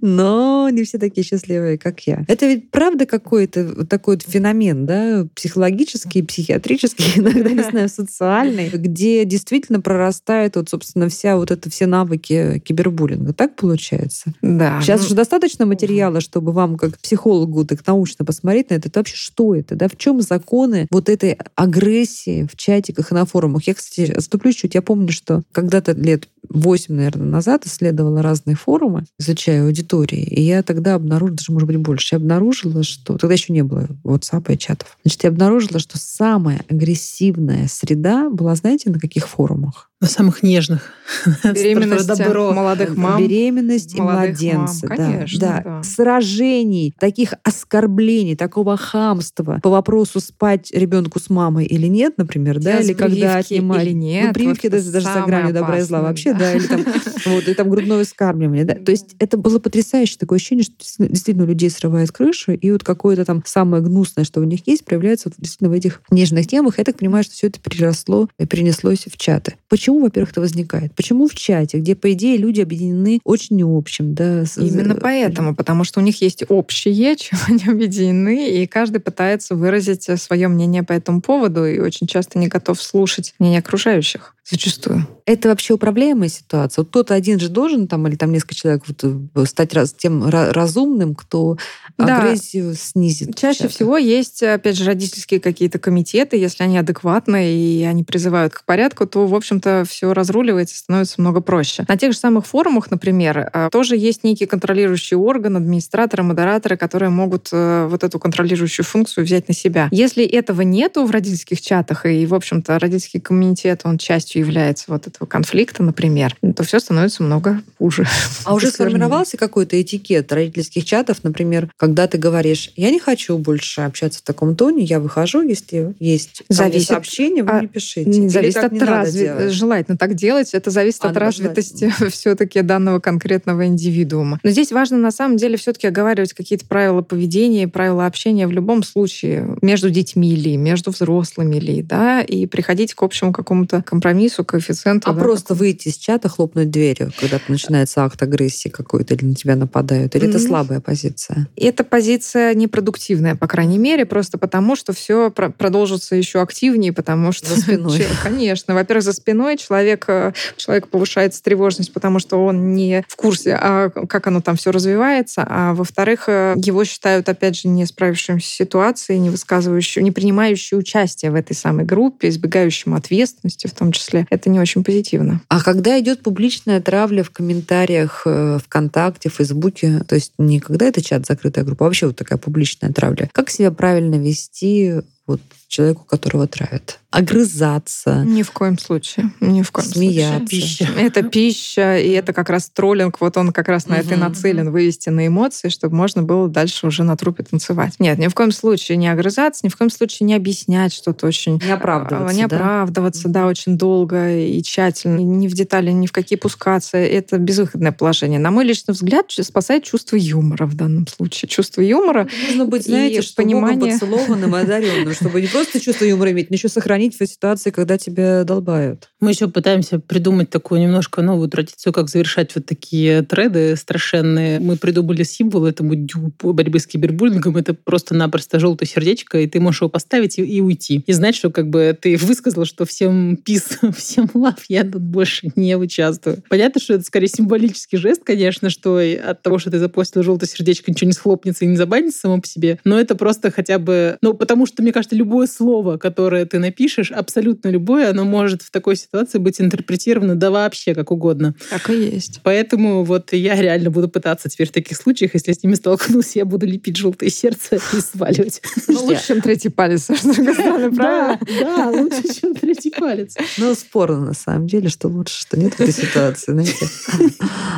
Но не все такие счастливые, как я. Это ведь правда какой-то такой вот феномен, да, психологический, психиатрический, иногда, не знаю, социальный, где действительно прорастает вот, собственно, вся вот это все навыки кибербуллинга. Так получается? Да. Сейчас ну, же достаточно материала, чтобы вам, как психологу, так научно посмотреть на это. Это вообще что это? Да? В чем законы вот этой агрессии в чатиках и на форумах? Я, кстати, отступлю чуть. Я помню, что когда-то лет 8, наверное, назад исследовала разные форумы, изучая аудитории, и я тогда обнаружила, даже, может быть, больше, я обнаружила, что... Тогда еще не было WhatsApp и чатов. Значит, я обнаружила, что самая агрессивная среда была, знаете, на каких форумах? На самых нежных. Беременность Добро. молодых мам. Беременность и младенцы. мам, да, конечно, да. да. Сражений, таких оскорблений, такого хамства по вопросу спать ребенку с мамой или нет, например, да, Без или когда отнимать. или нет, Ну, прививки вот это даже, даже за гранью добра и зла вообще, да. да, или там, вот, и там грудное вскармливание. Да. То есть это было потрясающе такое ощущение, что действительно- действительно у людей срывает крышу, и вот какое-то там самое гнусное, что у них есть, проявляется вот действительно в этих нежных темах. Я так понимаю, что все это переросло и перенеслось в чаты. Почему, во-первых, это возникает? Почему в чате, где, по идее, люди объединены очень общим, да? с- Именно з- поэтому, потому что у них есть общее, чем они объединены, и каждый пытается выразить свое мнение по этому поводу и очень часто не готов слушать мнение окружающих. Зачастую. Это вообще управляемая ситуация? Вот кто-то один же должен там, или там несколько человек вот, э, стать раз- тем ра- разумным, кто Да. агрессию снизит. Чаще чатах? всего есть, опять же, родительские какие-то комитеты, если они адекватны и они призывают к порядку, то, в общем-то, все разруливается, становится много проще. На тех же самых форумах, например, э, тоже есть некий контролирующий орган, администраторы, модераторы, которые могут э, вот эту контролирующую функцию взять на себя. Если этого нету в родительских чатах, и, в общем-то, родительский комитет, он частью является вот этого конфликта, например, то все становится много хуже. А уже сформировался какой-то этикет родительских чатов, например, когда ты говоришь, я не хочу больше общаться в таком тоне, я выхожу, если есть Зависит сообщение, вы пишите. Не Или зависит от не надо разви- делать? Желательно так делать. Это зависит А, от развитости все-таки данного конкретного индивидуума. Но здесь важно на самом деле все-таки оговаривать какие-то правила поведения, правила общения в любом случае между детьми ли, между взрослыми ли, да, и приходить к общему какому-то компромиссу, коэффициенту. А да, просто выйти из чата, хлопнуть дверью, когда начинается акт агрессии какой-то, или на тебя нападают? Или это Мгм. слабая позиция? И Эта позиция непродуктивная, по крайней мере, просто потому, что все продолжится еще активнее, потому что... За спиной. Конечно. Во-первых, за спиной человек, э, человек повышает тревожность, потому что он не в курсе, а как оно там все развивается. А во-вторых, э, его считают, опять же, не справившимся с ситуацией, не высказывающим, не принимающим участие в этой самой группе, избегающим ответственности в том числе. Это не очень позитивно. А когда идет публичная травля в комментариях э, ВКонтакте, Фейсбуке, то есть не когда это чат, закрытая группа, вообще вот такая публичная травля, как себя правильно вести вот человеку, которого травят? Огрызаться, Ни в коем случае. Ни в коем Смеяться. случае. Пища. Это пища, и это как раз троллинг. Вот он как раз на это и нацелен, вывести на эмоции, чтобы можно было дальше уже на трупе танцевать. Нет, ни в коем случае не огрызаться, ни в коем случае не объяснять что-то очень... не оправдываться. а, Не да? оправдываться, да, очень долго и тщательно. Ни в детали, ни в какие пускаться. Это безвыходное положение. На мой личный взгляд, спасает чувство юмора в данном случае. Чувство юмора Нужно быть, И знаете, что понимание- Богом поцелованным и одаренным, чтобы не просто чувство юмора иметь, но еще сохранить в ситуации, когда тебя долбают. Мы еще пытаемся придумать такую немножко новую традицию, как завершать вот такие треды страшенные. Мы придумали символ этому дню по борьбе с кибербуллингом. Это просто-напросто желтое сердечко, и ты можешь его поставить и, и уйти. И знать, что как бы ты высказала, что всем пис, всем лав, я тут больше не участвую. Понятно, что это скорее символический жест, конечно, что от того, что ты запостил желтое сердечко, ничего не схлопнется и не забанится само по себе. Но это просто хотя бы... Ну, потому что, мне кажется, любое слово, которое ты напишешь, абсолютно любое, оно может в такой ситуации быть интерпретировано да вообще как угодно. так и есть. Поэтому вот я реально буду пытаться теперь в таких случаях, если я с ними столкнусь, я буду лепить желтое сердце и сваливать. Ну, лучше, чем третий палец, с другой стороны, правильно? Да, лучше, чем третий палец. Ну, спорно, на самом деле, что лучше, что нет в этой ситуации, знаете.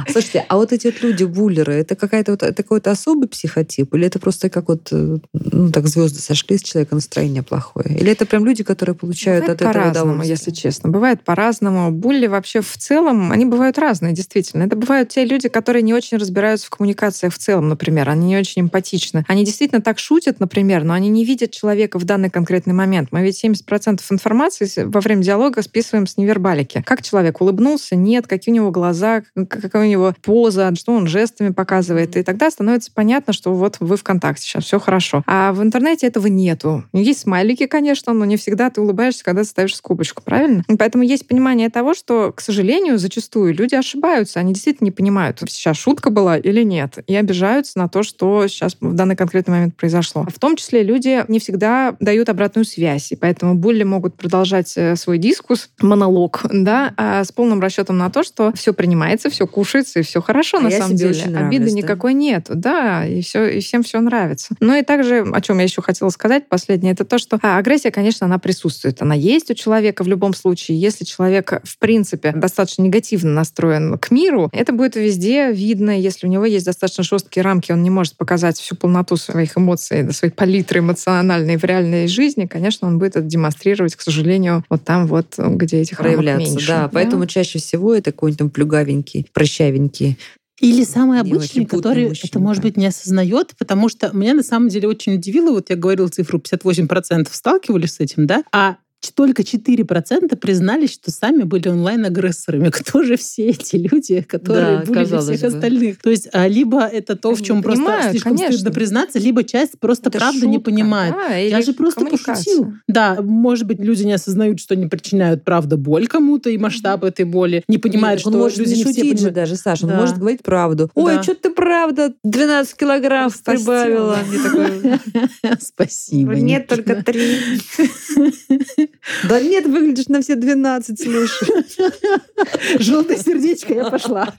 Слушайте, а вот эти вот люди, буллеры, это какая-то вот, какой-то особый психотип? Или это просто как вот, э, ну, так звезды сошли, с человека настроение плохое? Или это прям люди, которые получают бывает от этого удовольствие. если честно. Бывает по-разному. Булли вообще в целом, они бывают разные, действительно. Это бывают те люди, которые не очень разбираются в коммуникациях в целом, например. Они не очень эмпатичны. Они действительно так шутят, например, но они не видят человека в данный конкретный момент. Мы ведь 70% информации во время диалога списываем с невербалики. Как человек улыбнулся, нет, какие у него глаза, какая у него поза, что он жестами показывает. И тогда становится понятно, что вот вы в контакте сейчас, все хорошо. А в интернете этого нету. Есть смайлики, конечно, но не всегда ты улыбаешься, когда ставишь скобочку, правильно? Поэтому есть понимание того, что, к сожалению, зачастую люди ошибаются. Они действительно не понимают, сейчас шутка была или нет. И обижаются на то, что сейчас в данный конкретный момент произошло. В том числе люди не всегда дают обратную связь. И поэтому булли могут продолжать э, свой дискус, монолог, да, а с полным расчетом на то, что все принимается, все кушается и все хорошо А на самом деле. Обиды нравлюсь, да? никакой нет. Да, и все, и всем все нравится. Ну и также, о чем я еще хотела сказать последнее, это то, что а, агрессия, конечно, она присутствует. Она есть у человека в любом случае. Если человек, в принципе, достаточно негативно настроен к миру, это будет везде видно. Если у него есть достаточно жесткие рамки, он не может показать всю полноту своих эмоций, да, своей палитры эмоциональной в реальной жизни, конечно, он будет это демонстрировать, к сожалению, вот там вот, где этих рамок меньше. да. Поэтому чаще всего это какой-нибудь там плюгавенький, прыщавенький. Или самый обычный, который мужчина, это, может да. быть, не осознает, потому что меня на самом деле очень удивило, вот я говорила цифру 58% сталкивались с этим, да, а только 4% признались, что сами были онлайн-агрессорами. Кто же все эти люди, которые Да, казалось всех бы. остальных? То есть а, либо это то, в чем просто понимают, слишком конечно. стыдно признаться, либо часть просто Это правда не шутка, понимает. да, Я же просто пошутил. Да, может быть, люди не осознают, что они причиняют, правда, боль кому-то и масштаб этой боли. Не понимают, Нет, он что может люди не не шутить же понимают. даже, Саша. Он Да. может говорить правду. Ой, Да. что ты правда 12 килограмм Спасибо. прибавила. Спасибо. Нет, только три. Да нет, выглядишь на все 12, слушай. Желтое сердечко, я пошла.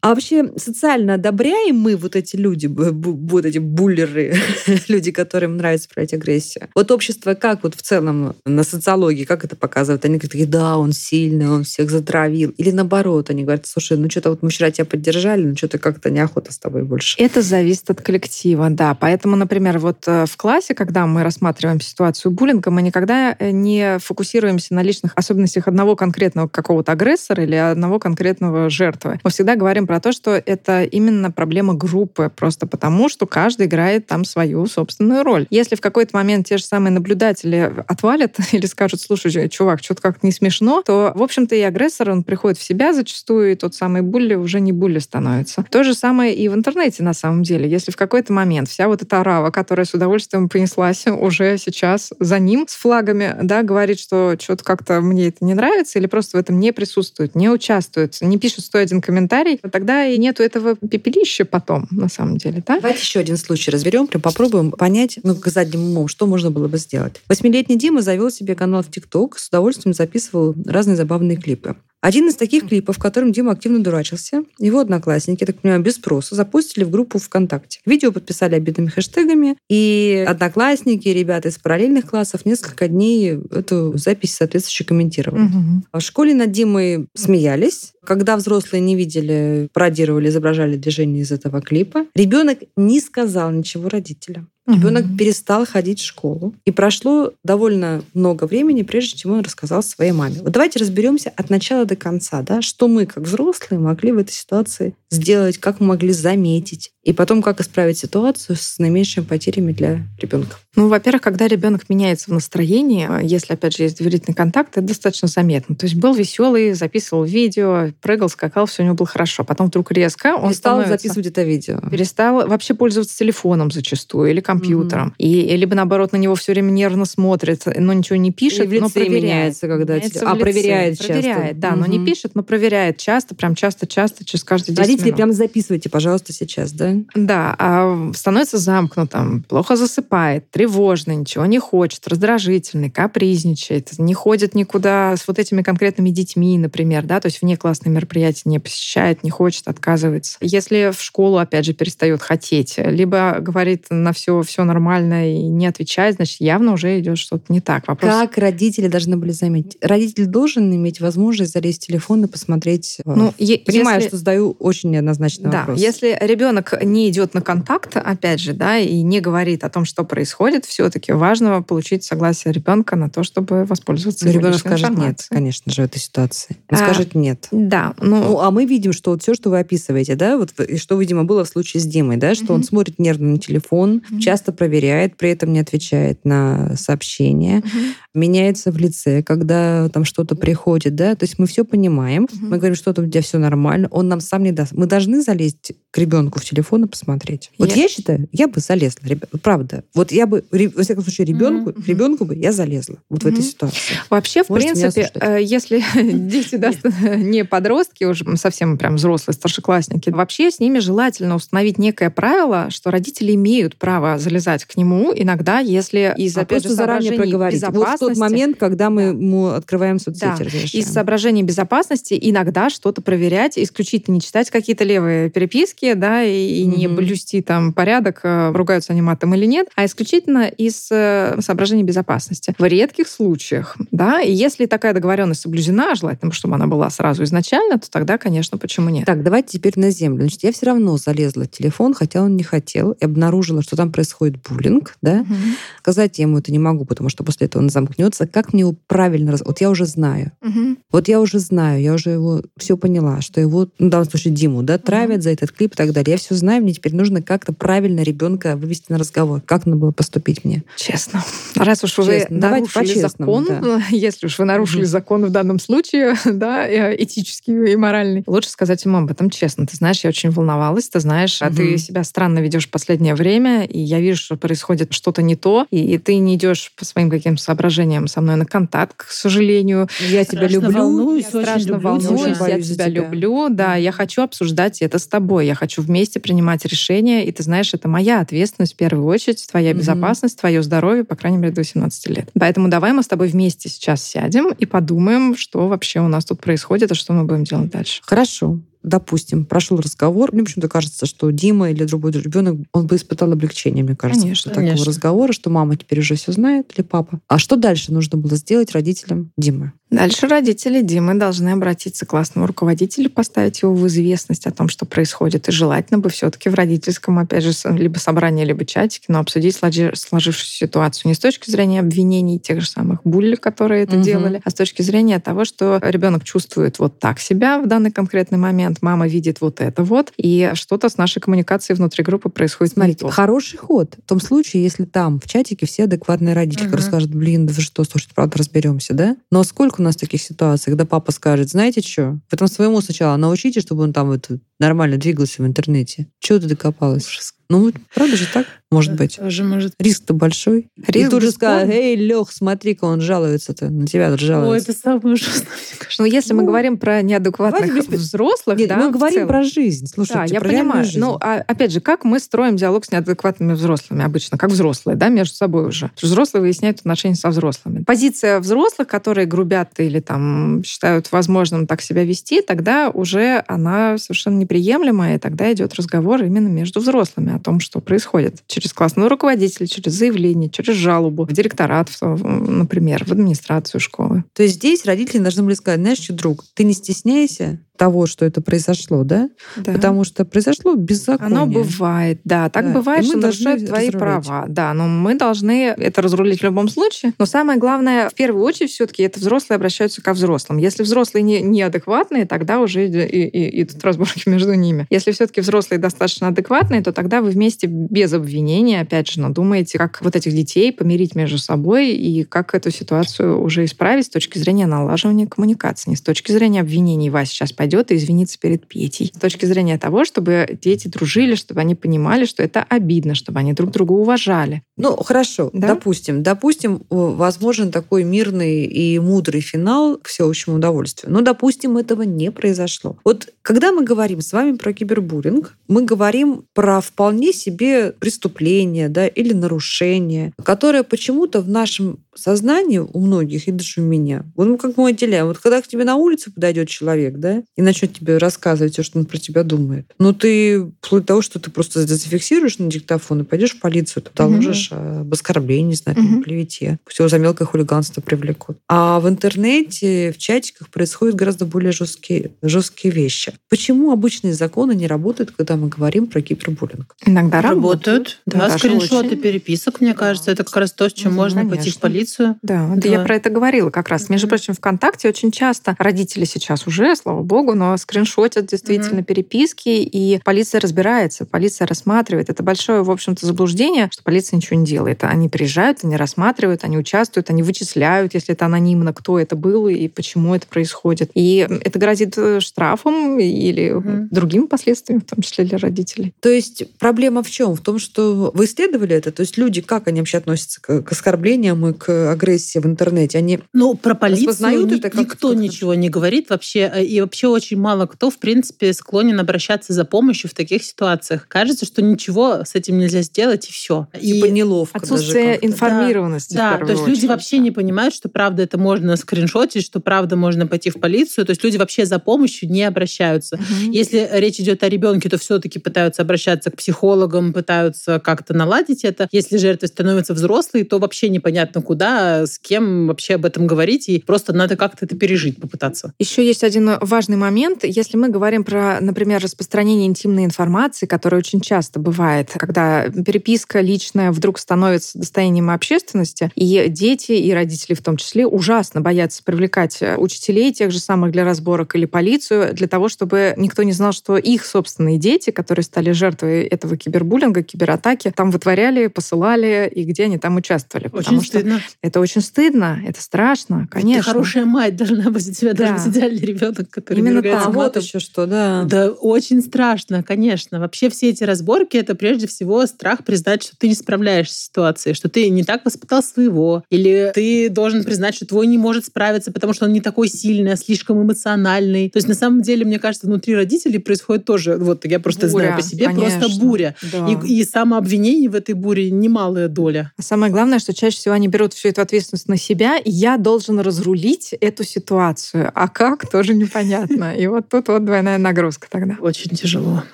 А вообще социально одобряем мы вот эти люди, вот эти буллеры, люди, которым нравится проявлять агрессию? Вот общество как вот в целом на социологии, как это показывает? Они такие, да, он сильный, он всех затравил. Или наоборот, они говорят, слушай, ну что-то вот мы вчера тебя поддержали, но что-то как-то неохота с тобой больше. Это зависит от коллектива, да. Поэтому, например, вот э, в классе, когда мы рассматриваем ситуацию буллинга, мы никогда не фокусируемся на личных особенностях одного конкретного какого-то агрессора или одного конкретного жертвы. Мы всегда говорим про то, что это именно проблема группы, просто потому, что каждый играет там свою собственную роль. Если в какой-то момент те же самые наблюдатели отвалят или скажут, слушай, чувак, что-то как-то не смешно, то, в общем-то, и агрессор, он приходит в себя зачастую, и тот самый булли уже не булли становится. То же самое и в интернете, на самом деле. Если в какой-то момент вся вот эта арава, которая с удовольствием понеслась уже сейчас за ним с флагами, да, говорит, что что-то как-то мне это не нравится, или просто в этом не присутствует, не участвует, не пишет 101 комментарий, тогда и нету этого пепелища потом, на самом деле, да? Давайте еще один случай разберем, прям попробуем понять, ну, к задним умом, что можно было бы сделать. Восьмилетний Дима завел себе канал в ТикТок, с удовольствием записывал разные забавные клипы. Один из таких клипов, в котором Дима активно дурачился, его одноклассники, так понимаю, без спроса, запустили в группу ВКонтакте. Видео подписали обидными хэштегами, и одноклассники, ребята из параллельных классов несколько дней эту запись соответствующе комментировали. Мгм. В школе над Димой смеялись. Когда взрослые не видели, пародировали, изображали движение из этого клипа, ребенок не сказал ничего родителям. Ребенок Мгм. перестал ходить в школу. И прошло довольно много времени, прежде чем он рассказал своей маме. Вот давайте разберемся от начала до конца, да, что мы, как взрослые, могли в этой ситуации сделать, как мы могли заметить, и потом как исправить ситуацию с наименьшими потерями для ребенка. Ну, во-первых, когда ребенок меняется в настроении, если, опять же, есть доверительный контакт, это достаточно заметно. То есть был веселый, записывал видео, прыгал, скакал, все у него было хорошо. Потом вдруг резко он Он стал становится- записывать это видео. перестал вообще пользоваться телефоном зачастую или компьютером. И либо, наоборот, на него все время нервно смотрит, но ничего не пишет, И в лице но проверяет. меняется, когда Меняется в а, лице. проверяет часто. Проверяет, да, но не пишет, но проверяет часто, прям часто-часто, через каждые 10 Родители, минут. прям записывайте, пожалуйста, сейчас, да? Да, а становится замкнутым, плохо засыпает, тревожный, ничего не хочет, раздражительный, капризничает, не ходит никуда с вот этими конкретными детьми, например, да, то есть вне классные мероприятия не посещает, не хочет, отказывается. Если в школу, опять же, перестает хотеть, либо говорит на все, все нормально и не отвечает, значит, явно уже идет что-то не так. Вопрос Как родители должны были заметить? Родитель должен иметь возможность залезть в телефон и посмотреть. э, Ну, Понимаю, если- что задаю очень неоднозначный Да, вопрос. если ребенок не идет на контакт, опять же, да, и не говорит о том, что происходит, все-таки важно получить согласие ребенка на то, чтобы воспользоваться его ребенок скажет нет, конечно же, в этой ситуации. Он А, скажет нет. Да, ну, Ну, а мы видим, что вот все, что вы описываете, да, вот и что, видимо, было в случае с Димой, да, что он Мгм. смотрит нервно на телефон, Мгм. часто проверяет, при этом не отвечает на сообщения, мгм. меняется в лице, когда там что-то приходит, да, то есть мы все понимаем, Мгм. мы говорим, что там у тебя все нормально, он нам сам не даст. Мы должны залезть к ребенку в телефон и посмотреть. Вот Я- считаю, я бы залезла, ребят, правда. Вот я бы, во всяком случае, ребенку, ребенку бы я залезла вот в этой ситуации. Вообще, в Можете принципе, э, если дети да, не подростки, уже совсем прям взрослые, старшеклассники, вообще с ними желательно установить некое правило, что родители имеют право залезать к нему иногда, если из, А опять же, заранее проговорить. Вот в тот момент, когда мы ему открываем соцсети, Да. из соображений безопасности иногда что-то проверять, исключительно не читать какие-то левые переписки, да, и, и не Мгм. блюсти там порядок, э, ругаются они матом или нет, а исключительно из э, соображений безопасности. В редких случаях, да, и если такая договоренность соблюдена, желательно, чтобы она была сразу изначально, то тогда, конечно, почему нет? Так, давайте теперь на землю. Значит, я все равно залезла в телефон, хотя он не хотел, и обнаружила, что там происходит буллинг, да. Мгм. Сказать я ему это не могу, потому что после этого он замкнется. Как мне его правильно... раз- Вот я уже знаю. Мгм. Вот я уже знаю, я уже его все поняла, что его, ну, в данном случае Диму, да, травят за этот клип и так далее. Я все знаю, мне теперь нужно как-то правильно ребенка вывести на разговор. Как надо было поступить мне? Честно. Раз уж вы Честно. Нарушили закон, если уж вы нарушили Мгм. закон в данном случае, да, э, этический и моральный, лучше сказать ему об этом честно. Ты знаешь, я очень волновалась, ты знаешь, а ты себя странно ведешь в последнее время, и я вижу, что происходит что-то не то, и, и ты не идешь по своим каким-то соображениям со мной на контакт, к сожалению. Я тебя Страшно люблю. волнуюсь, Я страшно люблю волнуюсь, я тебя, тебя. люблю, да, я хочу обсуждать это с тобой, я хочу вместе принимать решения, и ты знаешь, это моя ответственность в первую очередь, твоя безопасность, твое здоровье, по крайней мере, до 18 лет. Поэтому давай мы с тобой вместе сейчас сядем и подумаем, что вообще у нас тут происходит, и что мы будем делать дальше. Хорошо. Допустим, прошел разговор. Мне почему-то кажется, что Дима или другой ребенок, он бы испытал облегчение, мне кажется, Конечно. после такого Конечно. разговора, что мама теперь уже все знает или папа. А что дальше нужно было сделать родителям Димы? Дальше родители Димы должны обратиться к классному руководителю, поставить его в известность о том, что происходит. И желательно бы все-таки в родительском, опять же, либо собрании, либо чатике, но обсудить сложи- сложившуюся ситуацию не с точки зрения обвинений тех же самых булли, которые это Мгм. делали, а с точки зрения того, что ребенок чувствует вот так себя в данный конкретный момент, мама видит вот это вот, и что-то с нашей коммуникацией внутри группы происходит Смотрите, хороший ход. В том случае, если там в чатике все адекватные родители, которые Мгм. скажут, блин, да вы что, слушайте, правда, разберемся, да? Но сколько у нас таких ситуаций, когда папа скажет, знаете что, вы там своему сначала научите, чтобы он там вот нормально двигался в интернете. Чего ты докопалась? Ну, правда же так? Может быть. Тоже может. Риск-то большой. и Риск тут же скажет, эй, Лех, смотри-ка, он жалуется-то, на тебя жалуется. это самое ужасное, мне кажется. Но если мы Ну, говорим про неадекватных без- взрослых, Нет, да, мы говорим целом. про жизнь. Слушайте, Да, я понимаю. жизнь. Ну, а, опять же, как мы строим диалог с неадекватными взрослыми обычно, как взрослые, да, между собой уже. Взрослые выясняют отношения со взрослыми. Позиция взрослых, которые грубят или там считают возможным так себя вести, тогда уже она совершенно неприемлемая, и тогда идет разговор именно между взрослыми о том, что происходит. Через классного руководителя, через заявление, через жалобу в директорат, например, в администрацию школы. То есть здесь родители должны были сказать, знаешь что, друг, ты не стесняйся того, что это произошло, да? Да. Потому что произошло беззаконие. Оно бывает, да. Так Да, бывает, и мы что должны нарушают твои разрулить. права. Да, но мы должны это разрулить в любом случае. Но самое главное, в первую очередь, все-таки это взрослые обращаются ко взрослым. Если взрослые не, неадекватные, тогда уже и, и- идут разборки между ними. Если все-таки взрослые достаточно адекватные, то тогда вы вместе без обвинения, опять же, надумаете, как вот этих детей помирить между собой и как эту ситуацию уже исправить с точки зрения налаживания коммуникации. Не с точки зрения обвинений. Вася сейчас пойдет и извинится перед Петей. С точки зрения того, чтобы дети дружили, чтобы они понимали, что это обидно, чтобы они друг друга уважали. Ну, хорошо, Да? допустим. Допустим, возможен такой мирный и мудрый финал к всеобщему удовольствию. Но, допустим, этого не произошло. Вот когда мы говорим с вами про кибербуллинг, мы говорим про вполне себе преступление да, или нарушение, которое почему-то в нашем сознание у многих, и даже у меня, вот ну, как мы отделяем. Вот когда к тебе на улице подойдет человек, да, и начнет тебе рассказывать все, что он про тебя думает, ну ты, вплоть до того, что ты просто зафиксируешь на диктофон и пойдешь в полицию, ты доложишь угу. об оскорблении, не знаю, угу. клевете. Пусть его за мелкое хулиганство привлекут. А в интернете, в чатиках происходят гораздо более жесткие, жесткие вещи. Почему обычные законы не работают, когда мы говорим про кибербуллинг? Иногда работают. Да, да скриншоты очень. переписок, мне кажется, это как раз то, с чем ну, можно конечно. пойти в полицию. Да, да, я про это говорила как раз. Между прочим, ВКонтакте очень часто родители сейчас уже, слава богу, но скриншотят действительно mm переписки, и полиция разбирается, полиция рассматривает. Это большое, в общем-то, заблуждение, что полиция ничего не делает. Они приезжают, они рассматривают, они участвуют, они вычисляют, если это анонимно, кто это был и почему это происходит. И это грозит э, штрафом или mm другими последствиями, в том числе для родителей. То есть проблема в чем? В том, что вы исследовали это? То есть люди, как они вообще относятся к, к оскорблениям и к агрессии в интернете? Они ну, про полицию ни, это как, никто как ничего не говорит вообще. Э, и вообще очень мало кто, в принципе, склонен обращаться за помощью в таких ситуациях. Кажется, что ничего с этим нельзя сделать, и все. Типа и неловко Отсутствие информированности. Да, да то есть очередь. люди вообще не понимают, что правда это можно скриншотить, что правда можно пойти в полицию. То есть люди вообще за помощью не обращаются. Угу. Если речь идет о ребенке, то все-таки пытаются обращаться к психологам, пытаются как-то наладить это. Если жертвой становятся взрослые, то вообще непонятно куда, с кем вообще об этом говорить, и просто надо как-то это пережить, попытаться. Еще есть один важный момент. Если мы говорим про, например, распространение интимной информации, которое очень часто бывает, когда переписка личная вдруг становится достоянием общественности, и дети, и родители в том числе ужасно боятся привлекать учителей тех же самых для разборок или полицию для того, чтобы никто не знал, что их собственные дети, которые стали жертвой этого кибербуллинга, кибератаки, там вытворяли, посылали, и где они там участвовали. Очень потому стыдно. Что это очень стыдно, это страшно, конечно. Ты хорошая мать должна быть, у тебя да. должен быть идеальный ребенок, который Именно так, вот еще что, да. Да, очень страшно, конечно. Вообще все эти разборки — это прежде всего страх признать, что ты не справляешься с ситуацией, что ты не так воспитал своего, или ты должен признать, что твой не может справиться, потому что он не такой сильный, а слишком эмоциональный. То есть на самом деле, мне кажется, внутри родителей происходит тоже, вот я просто буря, знаю по себе, конечно. просто буря. Да. И, и самообвинений в этой буре немалая доля. А самое главное, что чаще всего они берут всю эту ответственность на себя, и я должен разрулить эту ситуацию. А как, тоже непонятно. И вот тут вот двойная нагрузка тогда. Очень тяжело.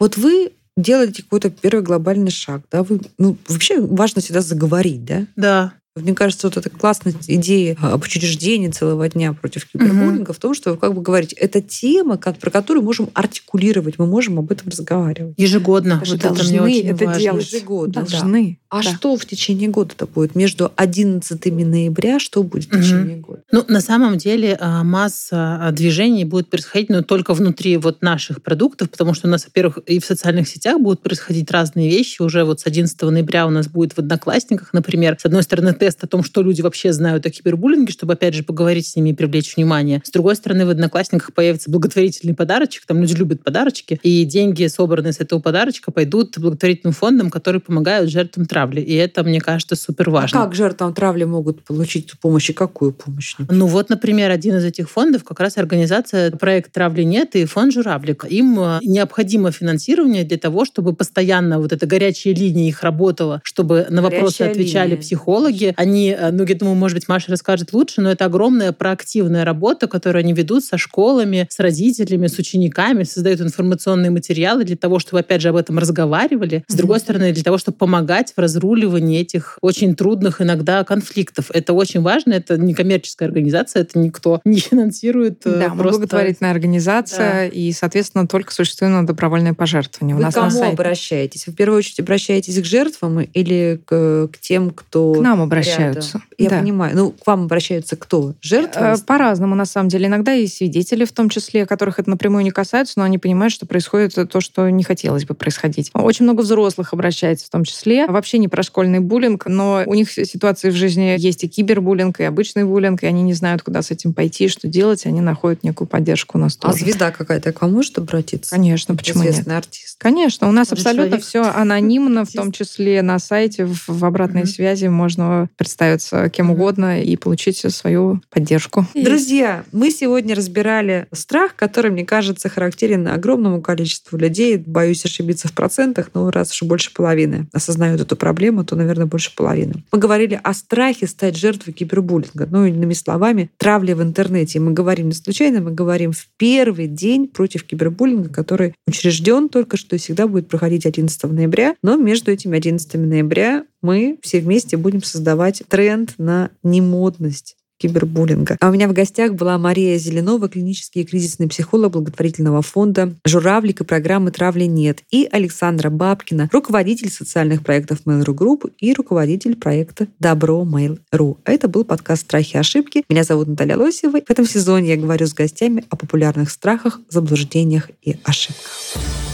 Вот вы делаете какой-то первый глобальный шаг, да? Вы, ну, вообще важно всегда заговорить, да? Да. Мне кажется, вот эта классная идея об учреждении целого дня против кибербуллинга угу. в том, что вы как бы говорите, это тема, как, про которую можем артикулировать, мы можем об этом разговаривать. Ежегодно. Даже вот должны это, мне очень это важно. делать. Ежегодно, должны. Да. А да. что в течение года-то будет? Между 11 ноября что будет в течение года? Ну, на самом деле а, масса а, движений будет происходить, но только внутри вот наших продуктов, потому что у нас, во-первых, и в социальных сетях будут происходить разные вещи. Уже вот с 11 ноября у нас будет в Одноклассниках, например, с одной стороны, тест о том, что люди вообще знают о кибербуллинге, чтобы, опять же, поговорить с ними и привлечь внимание. С другой стороны, в Одноклассниках появится благотворительный подарочек. Там люди любят подарочки. И деньги, собранные с этого подарочка, пойдут благотворительным фондам, которые помогают жертвам травли. И это, мне кажется, супер важно. А как жертвам травли могут получить помощь и какую помощь? Ну вот, например, один из этих фондов как раз организация проект «Травли нет» и фонд «Журавлик». Им э, необходимо финансирование для того, чтобы постоянно вот эта горячая линия их работала, чтобы на вопросы горячая отвечали линия. психологи. Они Э, ну, я думаю, может быть, Маша расскажет лучше, но это огромная проактивная работа, которую они ведут со школами, с родителями, с учениками, создают информационные материалы для того, чтобы, опять же, об этом разговаривали. С другой стороны, для того, чтобы помогать в разруливании этих очень трудных иногда конфликтов. Это очень важно, это не коммерческая организация, это никто не финансирует. Э, да, просто... благотворительная организация, да. и, соответственно, только существует на добровольное пожертвование. Вы У нас кому обращаетесь? Вы в первую очередь обращаетесь к жертвам или к, к тем, кто... К нам обращаются обращаются. Я да. понимаю. Ну, к вам обращаются кто? Жертвы? Э, по-разному, на самом деле. Иногда и свидетели, в том числе, которых это напрямую не касается, но они понимают, что происходит то, что не хотелось бы происходить. Очень много взрослых обращается в том числе. Вообще не про школьный буллинг, но у них ситуации в жизни есть и кибербуллинг, и обычный буллинг, и они не знают, куда с этим пойти, что делать, они находят некую поддержку у нас а тоже. А звезда какая-то к вам может обратиться? Конечно, почему Известный нет? артист. Конечно, у нас Который абсолютно человек. все анонимно, в том числе на сайте, в обратной mm-hmm. связи можно представиться кем угодно и получить свою поддержку. Друзья, мы сегодня разбирали страх, который, мне кажется, характерен огромному количеству людей. Боюсь ошибиться в процентах, но раз уж больше половины осознают эту проблема, то, наверное, больше половины. Мы говорили о страхе стать жертвой кибербуллинга. Ну, иными словами, травли в интернете. И мы говорим не случайно, мы говорим в первый день против кибербуллинга, который учрежден только что и всегда будет проходить 11 ноября. Но между этими 11 ноября мы все вместе будем создавать тренд на немодность кибербуллинга. А у меня в гостях была Мария Зеленова, клинический и кризисный психолог благотворительного фонда «Журавлик» и программы «Травли нет», и Александра Бабкина, руководитель социальных проектов Mail.ru Group и руководитель проекта «Добро Mail.ru». Это был подкаст «Страхи и ошибки». Меня зовут Наталья Лосева. В этом сезоне я говорю с гостями о популярных страхах, заблуждениях и ошибках.